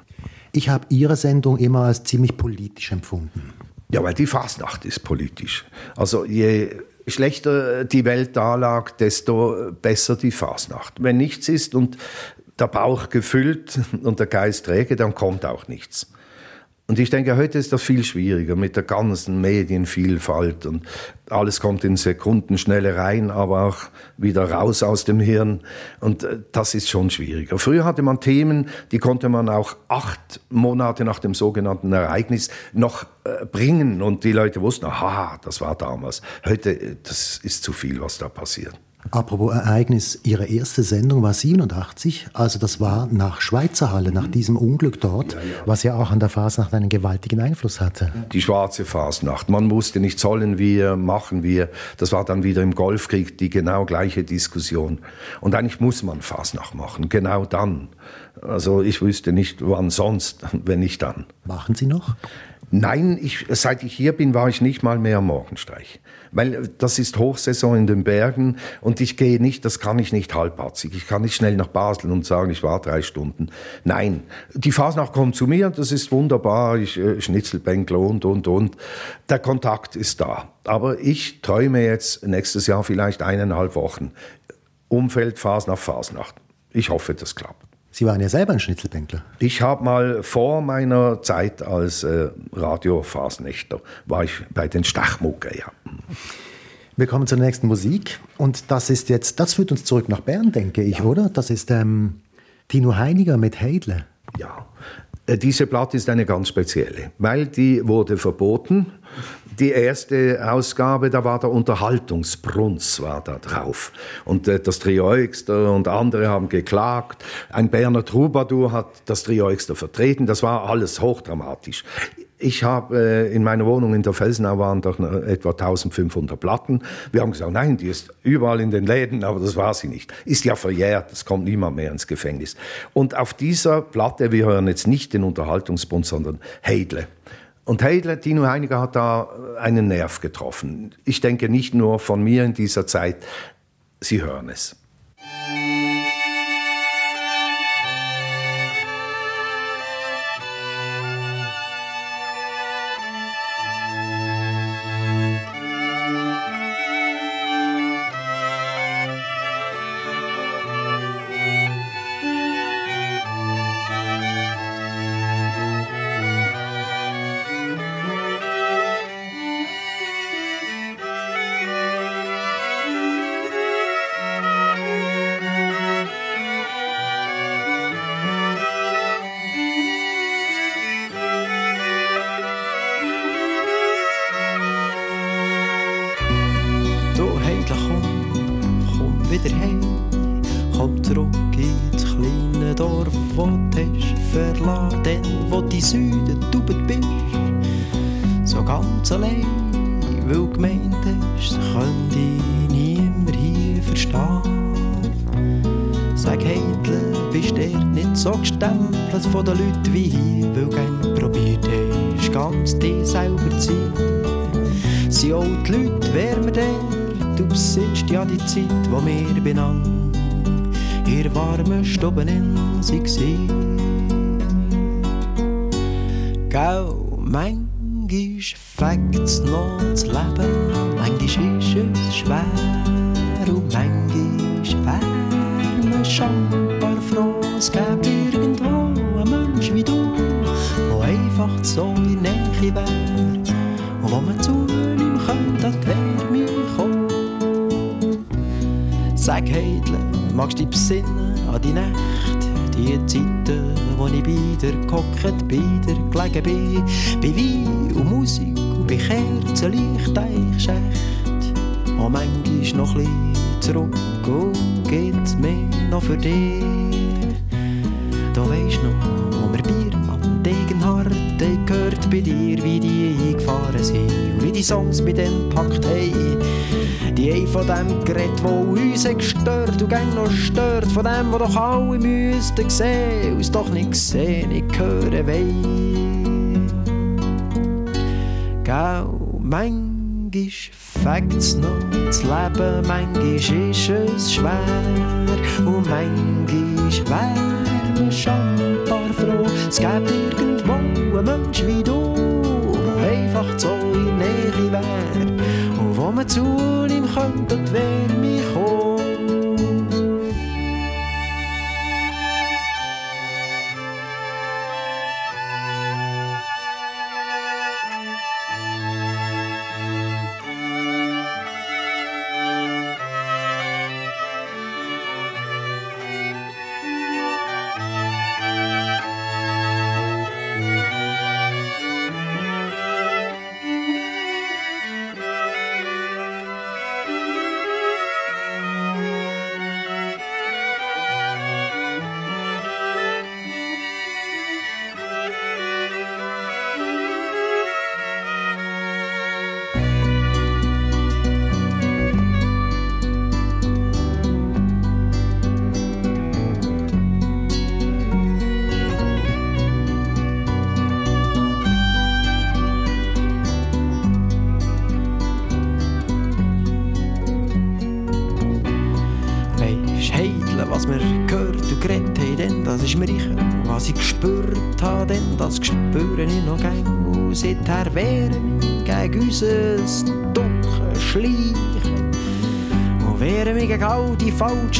Ich habe Ihre Sendung immer als ziemlich politisch empfunden. Ja, weil die Fastnacht ist politisch. Also je schlechter die Welt da lag, desto besser die Fastnacht. Wenn nichts ist und der Bauch gefüllt und der Geist träge, dann kommt auch nichts. Und ich denke, heute ist das viel schwieriger mit der ganzen Medienvielfalt und alles kommt in Sekundenschnelle rein, aber auch wieder raus aus dem Hirn. Und äh, das ist schon schwieriger. Früher hatte man Themen, die konnte man auch acht Monate nach dem sogenannten Ereignis noch äh, bringen und die Leute wussten, aha, das war damals. Heute, äh, das ist zu viel, was da passiert. Apropos Ereignis, Ihre erste Sendung war 87, also das war nach Schweizer Halle, nach diesem Unglück dort, ja, ja. was ja auch an der Fasnacht einen gewaltigen Einfluss hatte. Die schwarze Fasnacht. Man wusste nicht, sollen wir, machen wir. Das war dann wieder im Golfkrieg die genau gleiche Diskussion. Und eigentlich muss man Fasnacht machen, genau dann. Also ich wüsste nicht, wann sonst, wenn nicht dann. Machen Sie noch? Nein, ich, seit ich hier bin, war ich nicht mal mehr am Morgenstreich. Weil das ist Hochsaison in den Bergen und ich gehe nicht, das kann ich nicht halbpatzig. Ich kann nicht schnell nach Basel und sagen, ich war drei Stunden. Nein, die Fasnacht kommt zu mir, das ist wunderbar, ich äh, Schnitzelbänkle und, und, und. Der Kontakt ist da. Aber ich träume jetzt nächstes Jahr vielleicht eineinhalb Wochen. Umfeld Fasnacht, Fasnacht. Ich hoffe, das klappt. Sie waren ja selber ein Schnitzelbänkler. Ich habe mal vor meiner Zeit als äh, Radiofasnächter, war ich bei den Stachmucke, ja. Wir kommen zur nächsten Musik und das ist jetzt, das führt uns zurück nach Bern, denke ich, ja. oder? Das ist ähm, Tino Heiniger mit Heidle. Ja, äh, diese Platte ist eine ganz spezielle, weil die wurde verboten. Die erste Ausgabe, da war der Unterhaltungsbrunz war da drauf. Und äh, das Trio Eugster und andere haben geklagt. Ein Berner Troubadour hat das Trio Eugster vertreten. Das war alles hochdramatisch. Ich habe äh, in meiner Wohnung in der Felsenau waren doch etwa 1500 Platten. Wir haben gesagt, nein, die ist überall in den Läden, aber das war sie nicht. Ist ja verjährt, es kommt niemand mehr ins Gefängnis. Und auf dieser Platte, wir hören jetzt nicht den Unterhaltungsbund, sondern Heidle. Und Heidle, Tino Heiniger hat da einen Nerv getroffen. Ich denke nicht nur von mir in dieser Zeit, Sie hören es. wieder heim. Komm zurück ins kleine Dorf, wo du hast verlassen, denn wo die Süden du bist. So ganz allein, weil gemeint hast, könnte ich niemand hier verstehen. Sag Heidler, bist du nicht so gestempelt von den Leuten wie hier, weil gern probiert hast, ganz dich selber zu sein. Sind auch die Leute wärmer denn? Zeit, wo wir beieinander ihr warmen Stuben sie waren. Gell, manchmal fängt's noch das Leben, manchmal ist es schwer und manchmal wär man schambar froh, es gäbe irgendwo einen Mensch wie du, der einfach so in Nähe wär und wo man zu ihm könnte, das wär mir kommen. Sag Heidle, magst du dich besinnen an die Nacht, die Zeiten, wo ich dir gehockt, dir gelegen bin, bei Wein und Musik und bei Kerzenlicht Eichschicht. Und manchmal noch ein zurück und geht mir noch für dich. Du weisst noch, wo wir Bier am Degenhard gehört bei dir, wie die eingefahren sind und wie die Songs mit denen packt haben. Die ein von dem Gerät, wo uns gestört und gern noch stört, von dem, wo doch alle müssten sehen, uns doch nicht sehen, nicht hören wollen. Gau, manchmal fängt's noch das Leben, manchmal ist es schwer und manchmal wär man schon paar froh, es gibt irgendwo einen Mensch wie du, der einfach so in Nähe wär und man zu ihm könnte, wär mich kommen.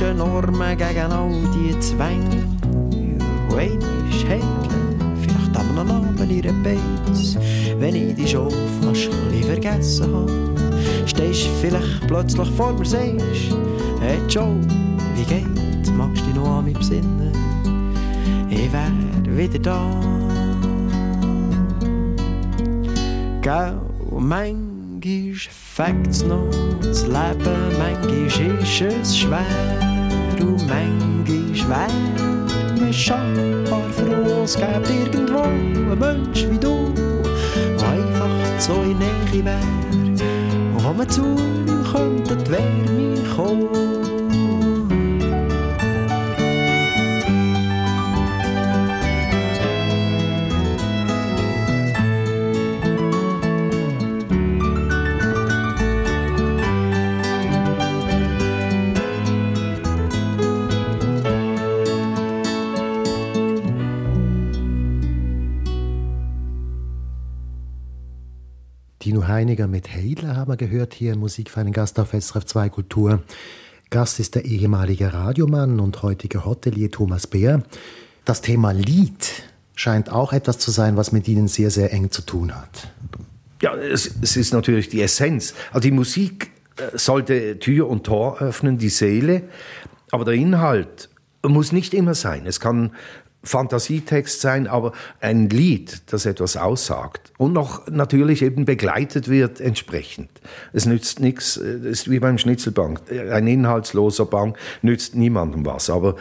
Die falschen Normen, gegen all die Zwänge. Und einmal heilen, vielleicht am Abend ihre Beiz, wenn ich die schon fast ein vergessen habe. Stehst vielleicht plötzlich vor mir, sagst, hey Joe, wie geht's? Magst du dich noch an mich besinnen? Ich wär wieder da. Gell, manchmal fängt's noch das Leben, manchmal ist es schwer und manchmal wär man schambar froh, es gäbe irgendwo einen Mensch wie du, der einfach so in Nähe wär und wo man zu ihm könnte, die Wärme kommen. Dino Heiniger mit Heidler haben wir gehört hier im Musikverein Gast auf SRF 2 Kultur. Gast ist der ehemalige Radiomann und heutige Hotelier Thomas Bär. Das Thema Lied scheint auch etwas zu sein, was mit Ihnen sehr, sehr eng zu tun hat. Ja, es, es ist natürlich die Essenz. Also die Musik äh, sollte Tür und Tor öffnen, die Seele, aber der Inhalt muss nicht immer sein. Es kann Fantasietext sein, aber ein Lied, das etwas aussagt und noch natürlich eben begleitet wird entsprechend. Es nützt nichts, es ist wie beim Schnitzelbank. Ein inhaltsloser Bank nützt niemandem was, aber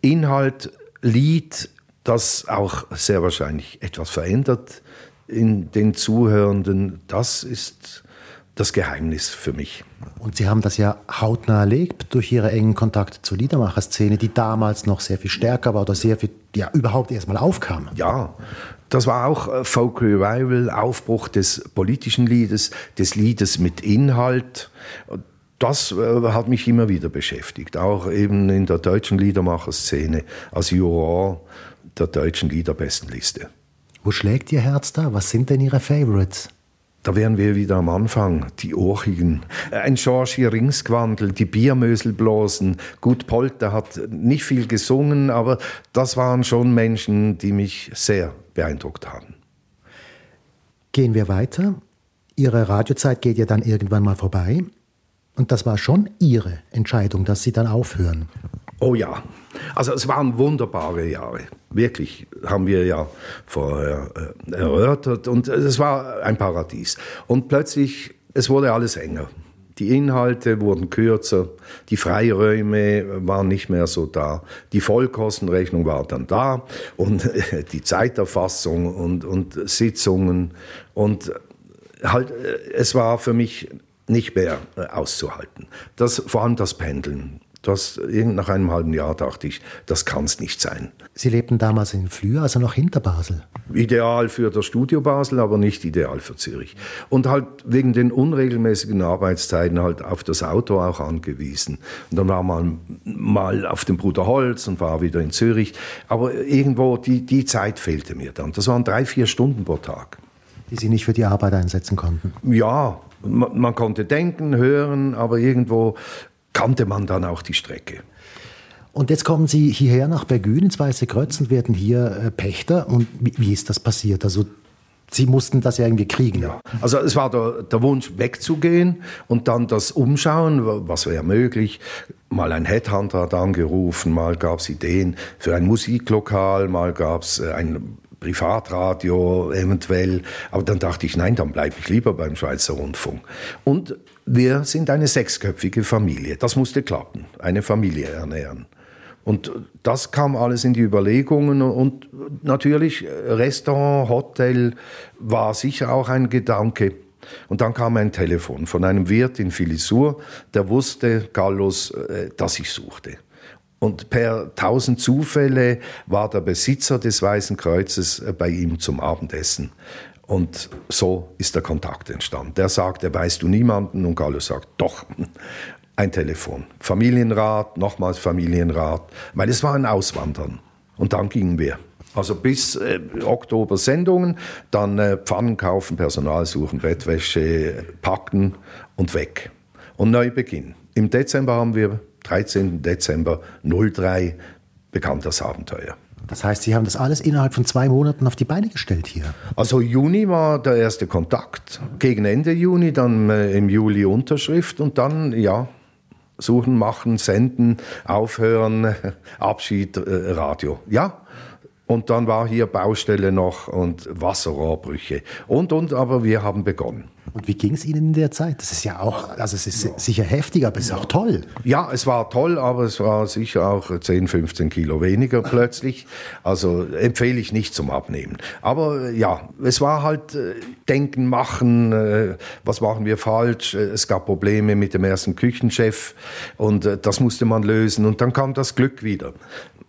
Inhalt, Lied, das auch sehr wahrscheinlich etwas verändert in den Zuhörenden, das ist das Geheimnis für mich. Und Sie haben das ja hautnah erlebt durch Ihre engen Kontakte zur Liedermacherszene, die damals noch sehr viel stärker war oder sehr viel, ja, überhaupt erstmal aufkam. Ja, das war auch äh, Folk Revival, Aufbruch des politischen Liedes, des Liedes mit Inhalt. Das äh, hat mich immer wieder beschäftigt, auch eben in der deutschen Liedermacherszene als Juror der deutschen Liederbestenliste. Wo schlägt Ihr Herz da? Was sind denn Ihre Favorites? Da wären wir wieder am Anfang, die Orchigen. Ein Georgi Ringsgwandel, die Biermöselblosen. Gut Polter hat nicht viel gesungen, aber das waren schon Menschen, die mich sehr beeindruckt haben. Gehen wir weiter. Ihre Radiozeit geht ja dann irgendwann mal vorbei. Und das war schon Ihre Entscheidung, dass Sie dann aufhören. Oh ja, also es waren wunderbare Jahre. Wirklich, haben wir ja vorher äh, erörtert. Und es war ein Paradies. Und plötzlich, es wurde alles enger. Die Inhalte wurden kürzer, die Freiräume waren nicht mehr so da, die Vollkostenrechnung war dann da und die Zeiterfassung und, und Sitzungen und halt, es war für mich nicht mehr auszuhalten. Das, vor allem das Pendeln. Das, nach einem halben Jahr dachte ich, das kann es nicht sein. Sie lebten damals in Flür, also noch hinter Basel. Ideal für das Studio Basel, aber nicht ideal für Zürich. Und halt wegen den unregelmäßigen Arbeitszeiten halt auf das Auto auch angewiesen. Und dann war man mal auf dem Bruder Holz und war wieder in Zürich. Aber irgendwo, die, die Zeit fehlte mir dann. Das waren drei, vier Stunden pro Tag. Die Sie nicht für die Arbeit einsetzen konnten? Ja, man, man konnte denken, hören, aber irgendwo kannte man dann auch die Strecke. Und jetzt kommen Sie hierher nach Bergün ins Weiße Kreuz und werden hier äh, Pächter. Und wie, wie, ist das passiert? Also Sie mussten das ja irgendwie kriegen. Ja. Also es war der, der, Wunsch wegzugehen und dann das Umschauen, was wäre möglich. Mal ein Headhunter hat angerufen, mal gab es Ideen für ein Musiklokal, mal gab es äh, ein Privatradio eventuell. Aber dann dachte ich, nein, dann bleibe ich lieber beim Schweizer Rundfunk. Und wir sind eine sechsköpfige Familie. Das musste klappen, eine Familie ernähren. Und das kam alles in die Überlegungen und natürlich Restaurant, Hotel war sicher auch ein Gedanke. Und dann kam ein Telefon von einem Wirt in Filisur, der wusste, Carlos, äh, dass ich suchte. Und per tausend Zufälle war der Besitzer des Weißen Kreuzes äh, bei ihm zum Abendessen. Und so ist der Kontakt entstanden. Der sagt, er weißt du niemanden und Carlos sagt, doch. ein Telefon. Familienrat, nochmals Familienrat, weil es war ein Auswandern. Und dann gingen wir. Also bis äh, Oktober Sendungen, dann äh, Pfannen kaufen, Personal suchen, Bettwäsche packen und weg. Und Neubeginn. Im Dezember haben wir, 13. Dezember 03, bekannt das Abenteuer. Das heißt, Sie haben das alles innerhalb von zwei Monaten auf die Beine gestellt hier? Also Juni war der erste Kontakt, gegen Ende Juni, dann äh, im Juli Unterschrift und dann, ja, suchen, machen, senden, aufhören, Abschied, äh, Radio. Ja, und dann war hier Baustelle noch und Wasserrohrbrüche und, und, aber wir haben begonnen. Und wie ging es Ihnen in der Zeit? Das ist ja auch, also es ist sicher heftig, aber es ist auch toll. Ja, es war toll, aber es war sicher auch 10, 15 Kilo weniger plötzlich. Also empfehle ich nicht zum Abnehmen. Aber ja, es war halt äh, Denken, Machen, äh, was machen wir falsch? Es gab Probleme mit dem ersten Küchenchef und äh, das musste man lösen. Und dann kam das Glück wieder.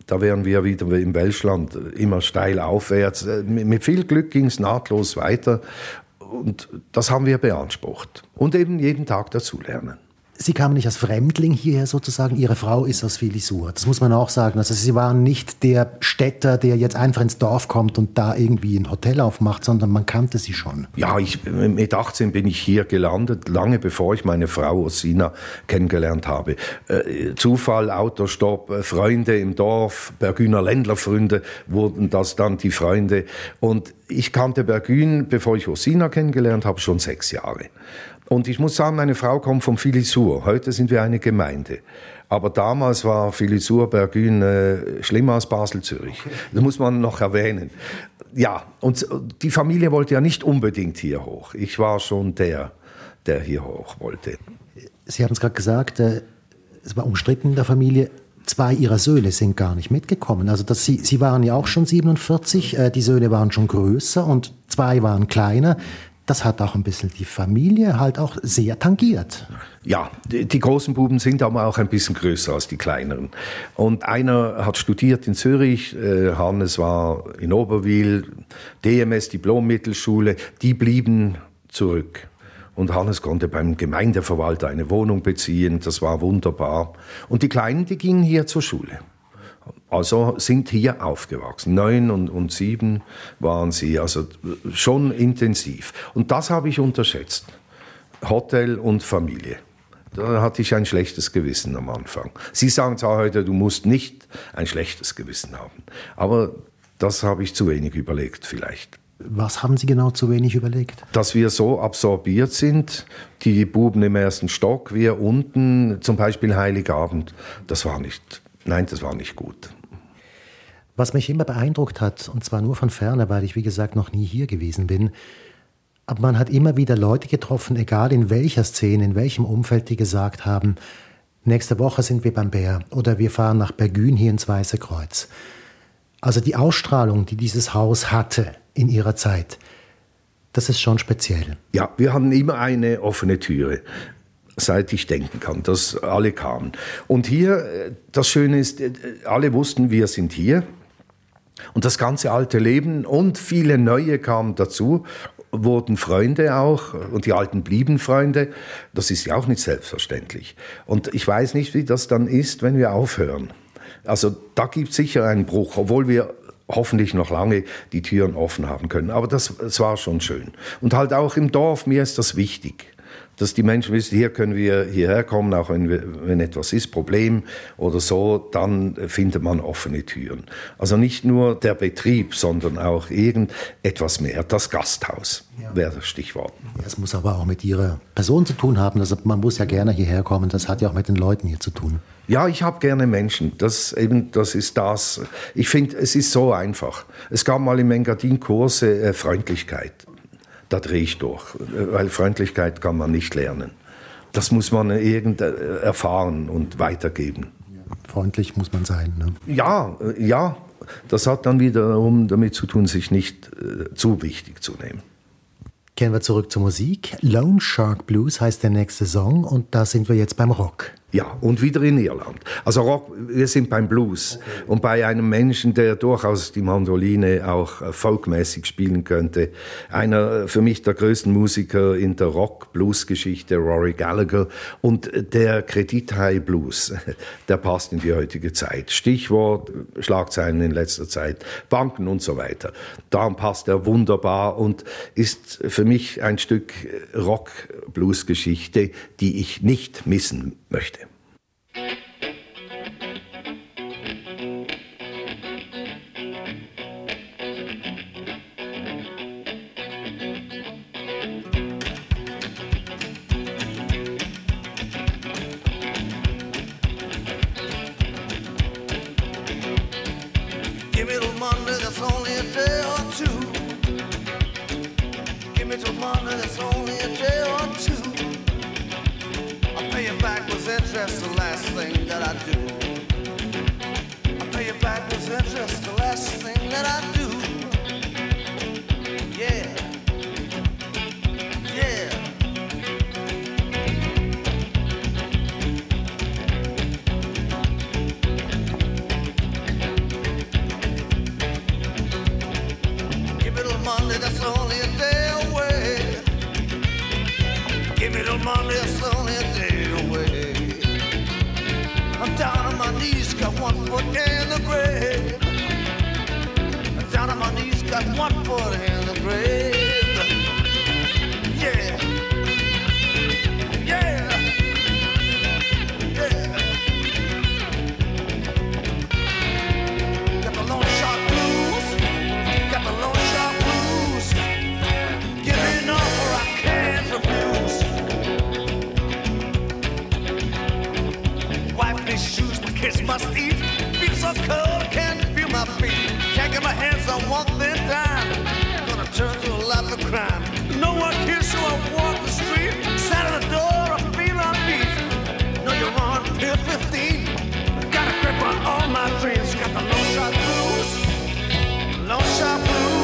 Da wären wir wieder im Welschland, immer steil aufwärts. Mit viel Glück ging es nahtlos weiter und das haben wir beansprucht. Und eben jeden Tag dazulernen. Sie kamen nicht als Fremdling hierher sozusagen. Ihre Frau ist aus Filisur. Das muss man auch sagen. Also Sie waren nicht der Städter, der jetzt einfach ins Dorf kommt und da irgendwie ein Hotel aufmacht, sondern man kannte Sie schon. Ja, ich, mit 18 bin ich hier gelandet, lange bevor ich meine Frau Osina kennengelernt habe. Äh, Zufall, Autostopp, äh, Freunde im Dorf, Bergüner Ländlerfreunde wurden das dann die Freunde. Und ich kannte Bergün, bevor ich Osina kennengelernt habe, schon sechs Jahre. Und ich muss sagen, meine Frau kommt vom Filisur. Heute sind wir eine Gemeinde. Aber damals war Filisur Bergün äh, schlimmer als Basel-Zürich. Das muss man noch erwähnen. Ja, und die Familie wollte ja nicht unbedingt hier hoch. Ich war schon der, der hier hoch wollte. Sie haben es gerade gesagt, äh, es war umstritten in der Familie. Zwei ihrer Söhne sind gar nicht mitgekommen. Also das, sie, sie waren ja auch schon 47, äh, die Söhne waren schon größer und zwei waren kleiner das hat auch ein bisschen die Familie halt auch sehr tangiert. Ja, die, großen Buben sind aber auch ein bisschen größer als die kleineren. Und einer hat studiert in Zürich, äh, Hannes war in Oberwil, DMS Diplom-Mittelschule, die blieben zurück. Und Hannes konnte beim Gemeindeverwalter eine Wohnung beziehen, das war wunderbar. Und die Kleinen, die gingen hier zur Schule. Also sind hier aufgewachsen. Neun und, und sieben waren sie, also schon intensiv. Und das habe ich unterschätzt. Hotel und Familie. Da hatte ich ein schlechtes Gewissen am Anfang. Sie sagen zwar heute, du musst nicht ein schlechtes Gewissen haben, aber das habe ich zu wenig überlegt vielleicht. Was haben Sie genau zu wenig überlegt? Dass wir so absorbiert sind, die Buben im ersten Stock, wir unten, zum Beispiel Heiligabend, das war nicht, nein, das war nicht gut. Was mich immer beeindruckt hat, und zwar nur von ferne, weil ich wie gesagt noch nie hier gewesen bin, aber man hat immer wieder Leute getroffen, egal in welcher Szene, in welchem Umfeld, die gesagt haben, nächste Woche sind wir beim Bär oder wir fahren nach Bergün hier ins Weiße Kreuz. Also die Ausstrahlung, die dieses Haus hatte in ihrer Zeit, das ist schon speziell. Ja, wir haben immer eine offene Türe seit ich denken kann, dass alle kamen. Und hier, äh, das Schöne ist, äh, alle wussten, wir sind hier. Und das ganze alte Leben und viele neue kamen dazu, wurden Freunde auch und die Alten blieben Freunde. Das ist ja auch nicht selbstverständlich. Und ich weiß nicht, wie das dann ist, wenn wir aufhören. Also da gibt es sicher einen Bruch, obwohl wir hoffentlich noch lange die Türen offen haben können. Aber das, das war schon schön. Und halt auch im Dorf, mir ist das wichtig dass die Menschen wissen, hier können wir hierher kommen, auch wenn, wir, wenn etwas ist, Problem oder so, dann findet man offene Türen. Also nicht nur der Betrieb, sondern auch irgendetwas mehr. Das Gasthaus ja. wäre das Stichwort. Es muss aber auch mit Ihrer Person zu tun haben. Also man muss ja gerne hierher kommen. Das hat ja auch mit den Leuten hier zu tun. Ja, ich habe gerne Menschen. Das, eben, das ist das. Ich finde, es ist so einfach. Es gab mal im Engadin Kurse äh, Freundlichkeit da drehe ich durch, weil Freundlichkeit kann man nicht lernen. Das muss man irgend erfahren und weitergeben. Freundlich muss man sein. Ne? Ja, ja. Das hat dann wiederum damit zu tun, sich nicht äh, zu wichtig zu nehmen. Kehren wir zurück zur Musik. Lone Shark Blues heißt der nächste Song und da sind wir jetzt beim Rock. Ja, und wieder in Irland. Also Rock, wir sind beim Blues okay. und bei einem Menschen, der durchaus die Mandoline auch äh, folkmäßig spielen könnte. Einer äh, für mich der größten Musiker in der Rock-Blues-Geschichte, Rory Gallagher. Und der Kredit-High-Blues, der passt in die heutige Zeit. Stichwort Schlagzeilen in letzter Zeit, Banken und so weiter. Darum passt er wunderbar und ist für mich ein Stück Rock-Blues-Geschichte, die ich nicht missen möchte. thank you. shoes, my kids must eat. Feel so cold, can't feel my feet. Can't get my hands on one thin dime. Gonna turn to a life of crime. No one cares, so I walk the street. Sat at the door, I feel on beat. No, you're on Pier 15. Got a grip on all my dreams. Got the long shot blues, long shot blues.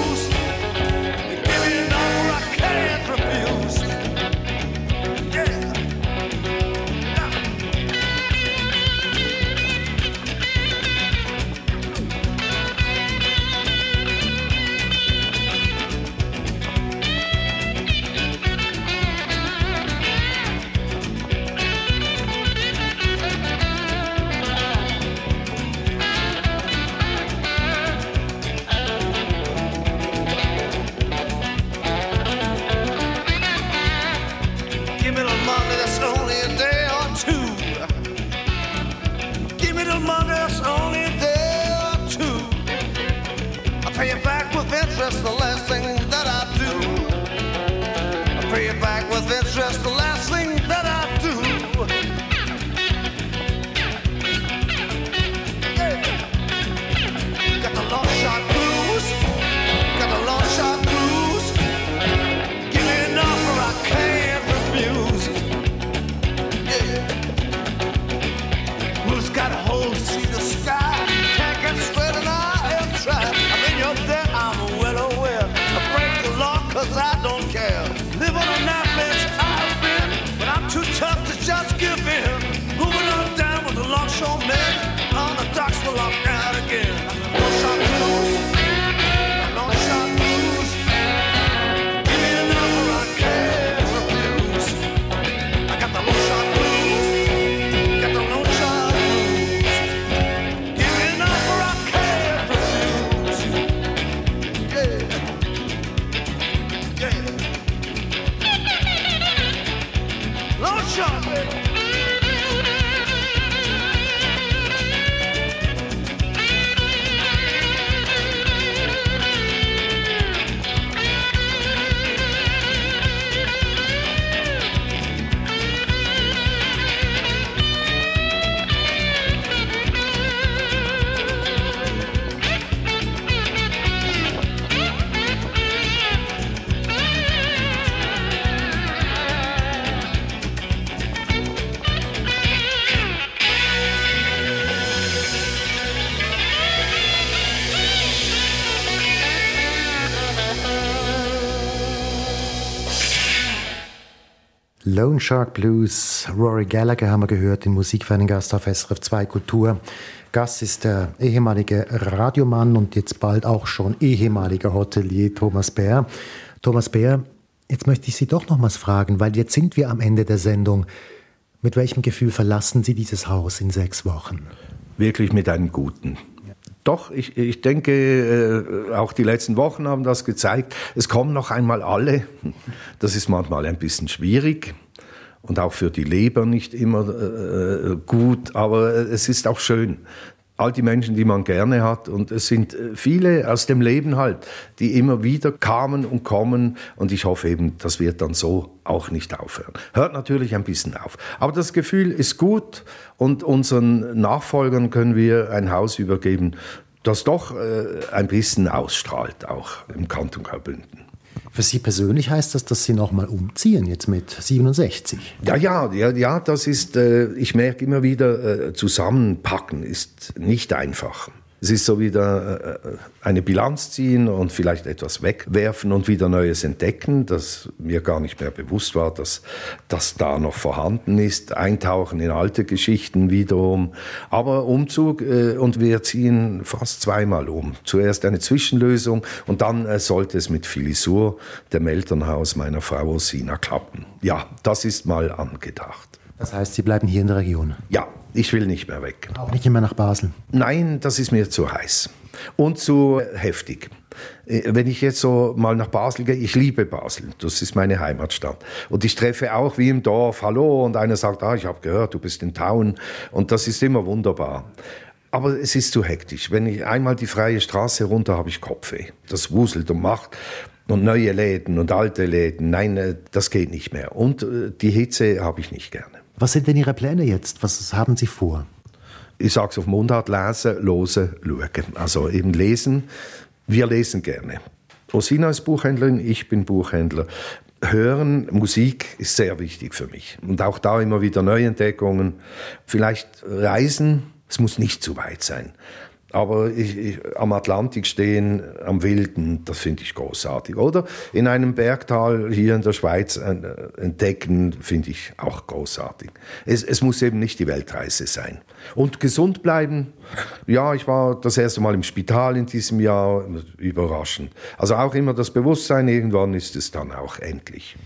Lone Shark Blues, Rory Gallagher haben wir gehört, den Musikfernengast auf SRF 2 Kultur. Gast ist der ehemalige Radiomann und jetzt bald auch schon ehemaliger Hotelier Thomas Bär. Thomas Bär, jetzt möchte ich Sie doch nochmals fragen, weil jetzt sind wir am Ende der Sendung. Mit welchem Gefühl verlassen Sie dieses Haus in sechs Wochen? Wirklich mit einem guten. Doch, ich, ich denke, äh, auch die letzten Wochen haben das gezeigt. Es kommen noch einmal alle. Das ist manchmal ein bisschen schwierig und auch für die Leber nicht immer äh, gut, aber es ist auch schön. All die Menschen, die man gerne hat. Und es sind äh, viele aus dem Leben halt, die immer wieder kamen und kommen. Und ich hoffe eben, das wird dann so auch nicht aufhören. Hört natürlich ein bisschen auf. Aber das Gefühl ist gut und unseren Nachfolgern können wir ein Haus übergeben, das doch äh, ein bisschen ausstrahlt, auch im Kanton Graubünden. Für Sie persönlich heißt das, dass Sie nochmal umziehen, jetzt mit 67? Ja, ja, ja, ja das ist, äh, ich merke immer wieder, äh, zusammenpacken ist nicht einfach. Es ist so wieder äh, eine Bilanz ziehen und vielleicht etwas wegwerfen und wieder Neues entdecken, das mir gar nicht mehr bewusst war, dass das da noch vorhanden ist. Eintauchen in alte Geschichten wiederum. Aber Umzug äh, und wir ziehen fast zweimal um. Zuerst eine Zwischenlösung und dann äh, sollte es mit Filisur, dem Elternhaus meiner Frau Osina, klappen. Ja, das ist mal angedacht. Das heißt, Sie bleiben hier in der Region? Ja, ich will nicht mehr weg. Auch nicht immer nach Basel? Nein, das ist mir zu heiß und zu heftig. Äh, wenn ich jetzt so mal nach Basel gehe, ich liebe Basel, das ist meine Heimatstadt. Und ich treffe auch wie im Dorf, hallo, und einer sagt, ah, ich habe gehört, du bist in Town. Und das ist immer wunderbar. Aber es ist zu hektisch. Wenn ich einmal die freie Straße runter, habe ich Kopfweh. Das wuselt und macht. Und neue Läden und alte Läden, nein, äh, das geht nicht mehr. Und äh, die Hitze habe ich nicht gerne. Was sind denn Ihre Pläne jetzt? Was haben Sie vor? Ich sage es auf Mundart, lesen, hören, schauen. Also eben lesen. Wir lesen gerne. Rosina ist Buchhändlerin, ich bin Buchhändler. Hören, Musik ist sehr wichtig für mich. Und auch da immer wieder Neuentdeckungen. Vielleicht reisen, es muss nicht zu weit sein. Aber ich, ich, am Atlantik stehen, am Wilden, das finde ich großartig. Oder in einem Bergtal hier in der Schweiz äh, entdecken, finde ich auch großartig. Es, es, muss eben nicht die Weltreise sein. Und gesund bleiben. Ja, ich war das erste Mal im Spital in diesem Jahr, überraschend. Also auch immer das Bewusstsein, irgendwann ist es dann auch endlich.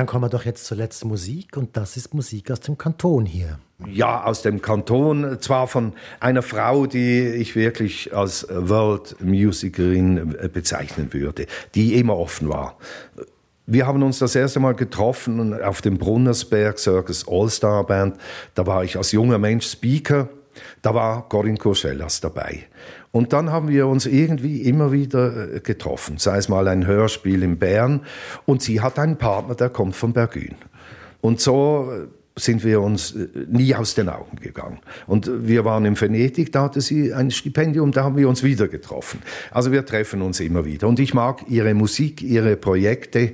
Dann kommen wir doch jetzt zur letzten Musik und das ist Musik aus dem Kanton hier. Ja, aus dem Kanton, zwar von einer Frau, die ich wirklich als World Musicerin bezeichnen würde, die immer offen war. Wir haben uns das erste Mal getroffen auf dem Brunnersberg Circus All-Star Band. Da war ich als junger Mensch Speaker. Da war Corinne Courcellas dabei. Und dann haben wir uns irgendwie immer wieder äh, getroffen, sei es mal ein Hörspiel in Bern. Und sie hat einen Partner, der kommt von Bergün. Und so äh, sind wir uns äh, nie aus den Augen gegangen. Und wir waren in Venedig, da hatte sie ein Stipendium, da haben wir uns wieder getroffen. Also wir treffen uns immer wieder. Und ich mag ihre Musik, ihre Projekte.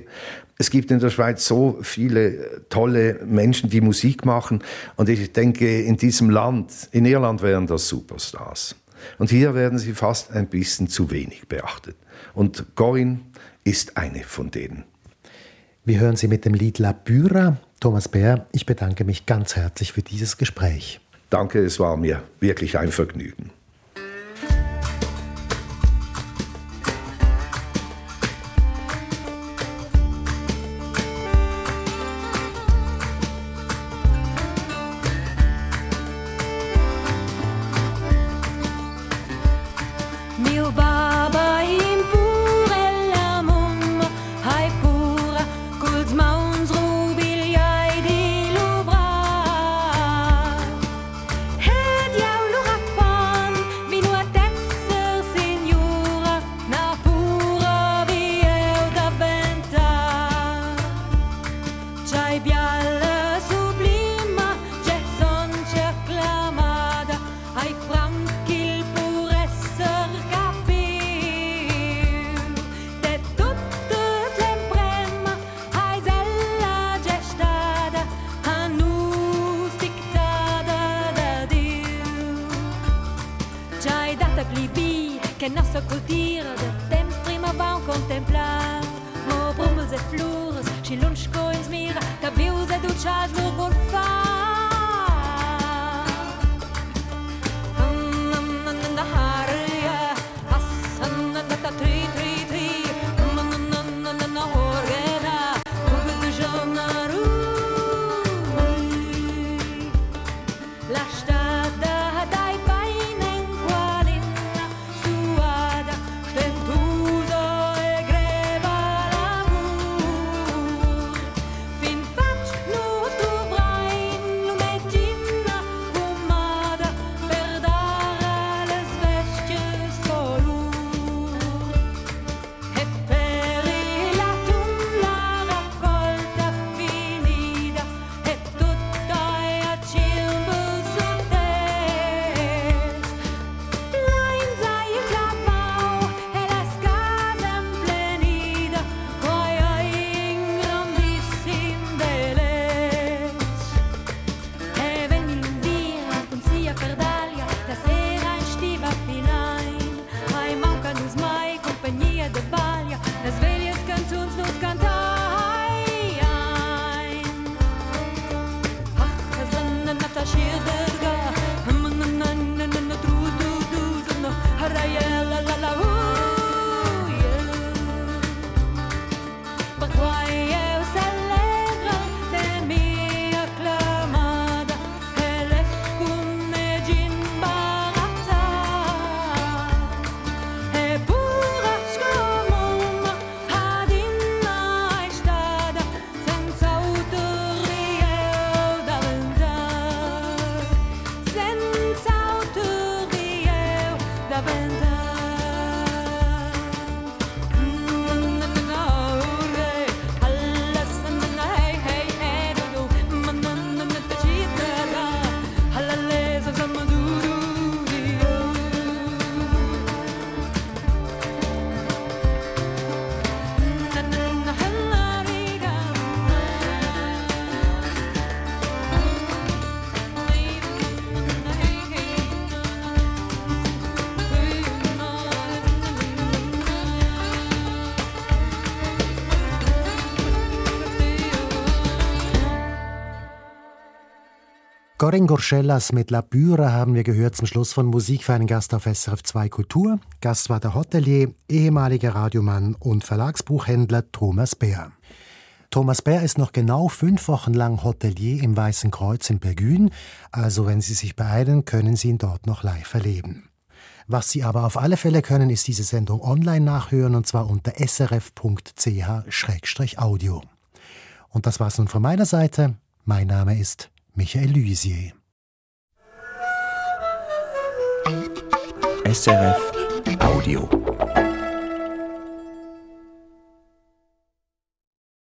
Es gibt in der Schweiz so viele tolle Menschen, die Musik machen. Und ich denke, in diesem Land, in Irland wären das Superstars. Und hier werden sie fast ein bisschen zu wenig beachtet. Und Corinne ist eine von denen. Wir hören Sie mit dem Lied La Büra. Thomas Bär, ich bedanke mich ganz herzlich für dieses Gespräch. Danke, es war mir wirklich ein Vergnügen. Corinne Gorschellas mit La Büre haben wir gehört zum Schluss von Musik für einen Gast auf SRF 2 Kultur. Gast war der Hotelier, ehemaliger Radiomann und Verlagsbuchhändler Thomas Bär. Thomas Bär ist noch genau fünf Wochen lang Hotelier im Weißen Kreuz in Bergün, also wenn Sie sich beeilen, können Sie ihn dort noch live erleben. Was Sie aber auf alle Fälle können, ist diese Sendung online nachhören und zwar unter srf.ch-audio. Und das war's nun von meiner Seite. Mein Name ist Michael Lysier. SRF Audio.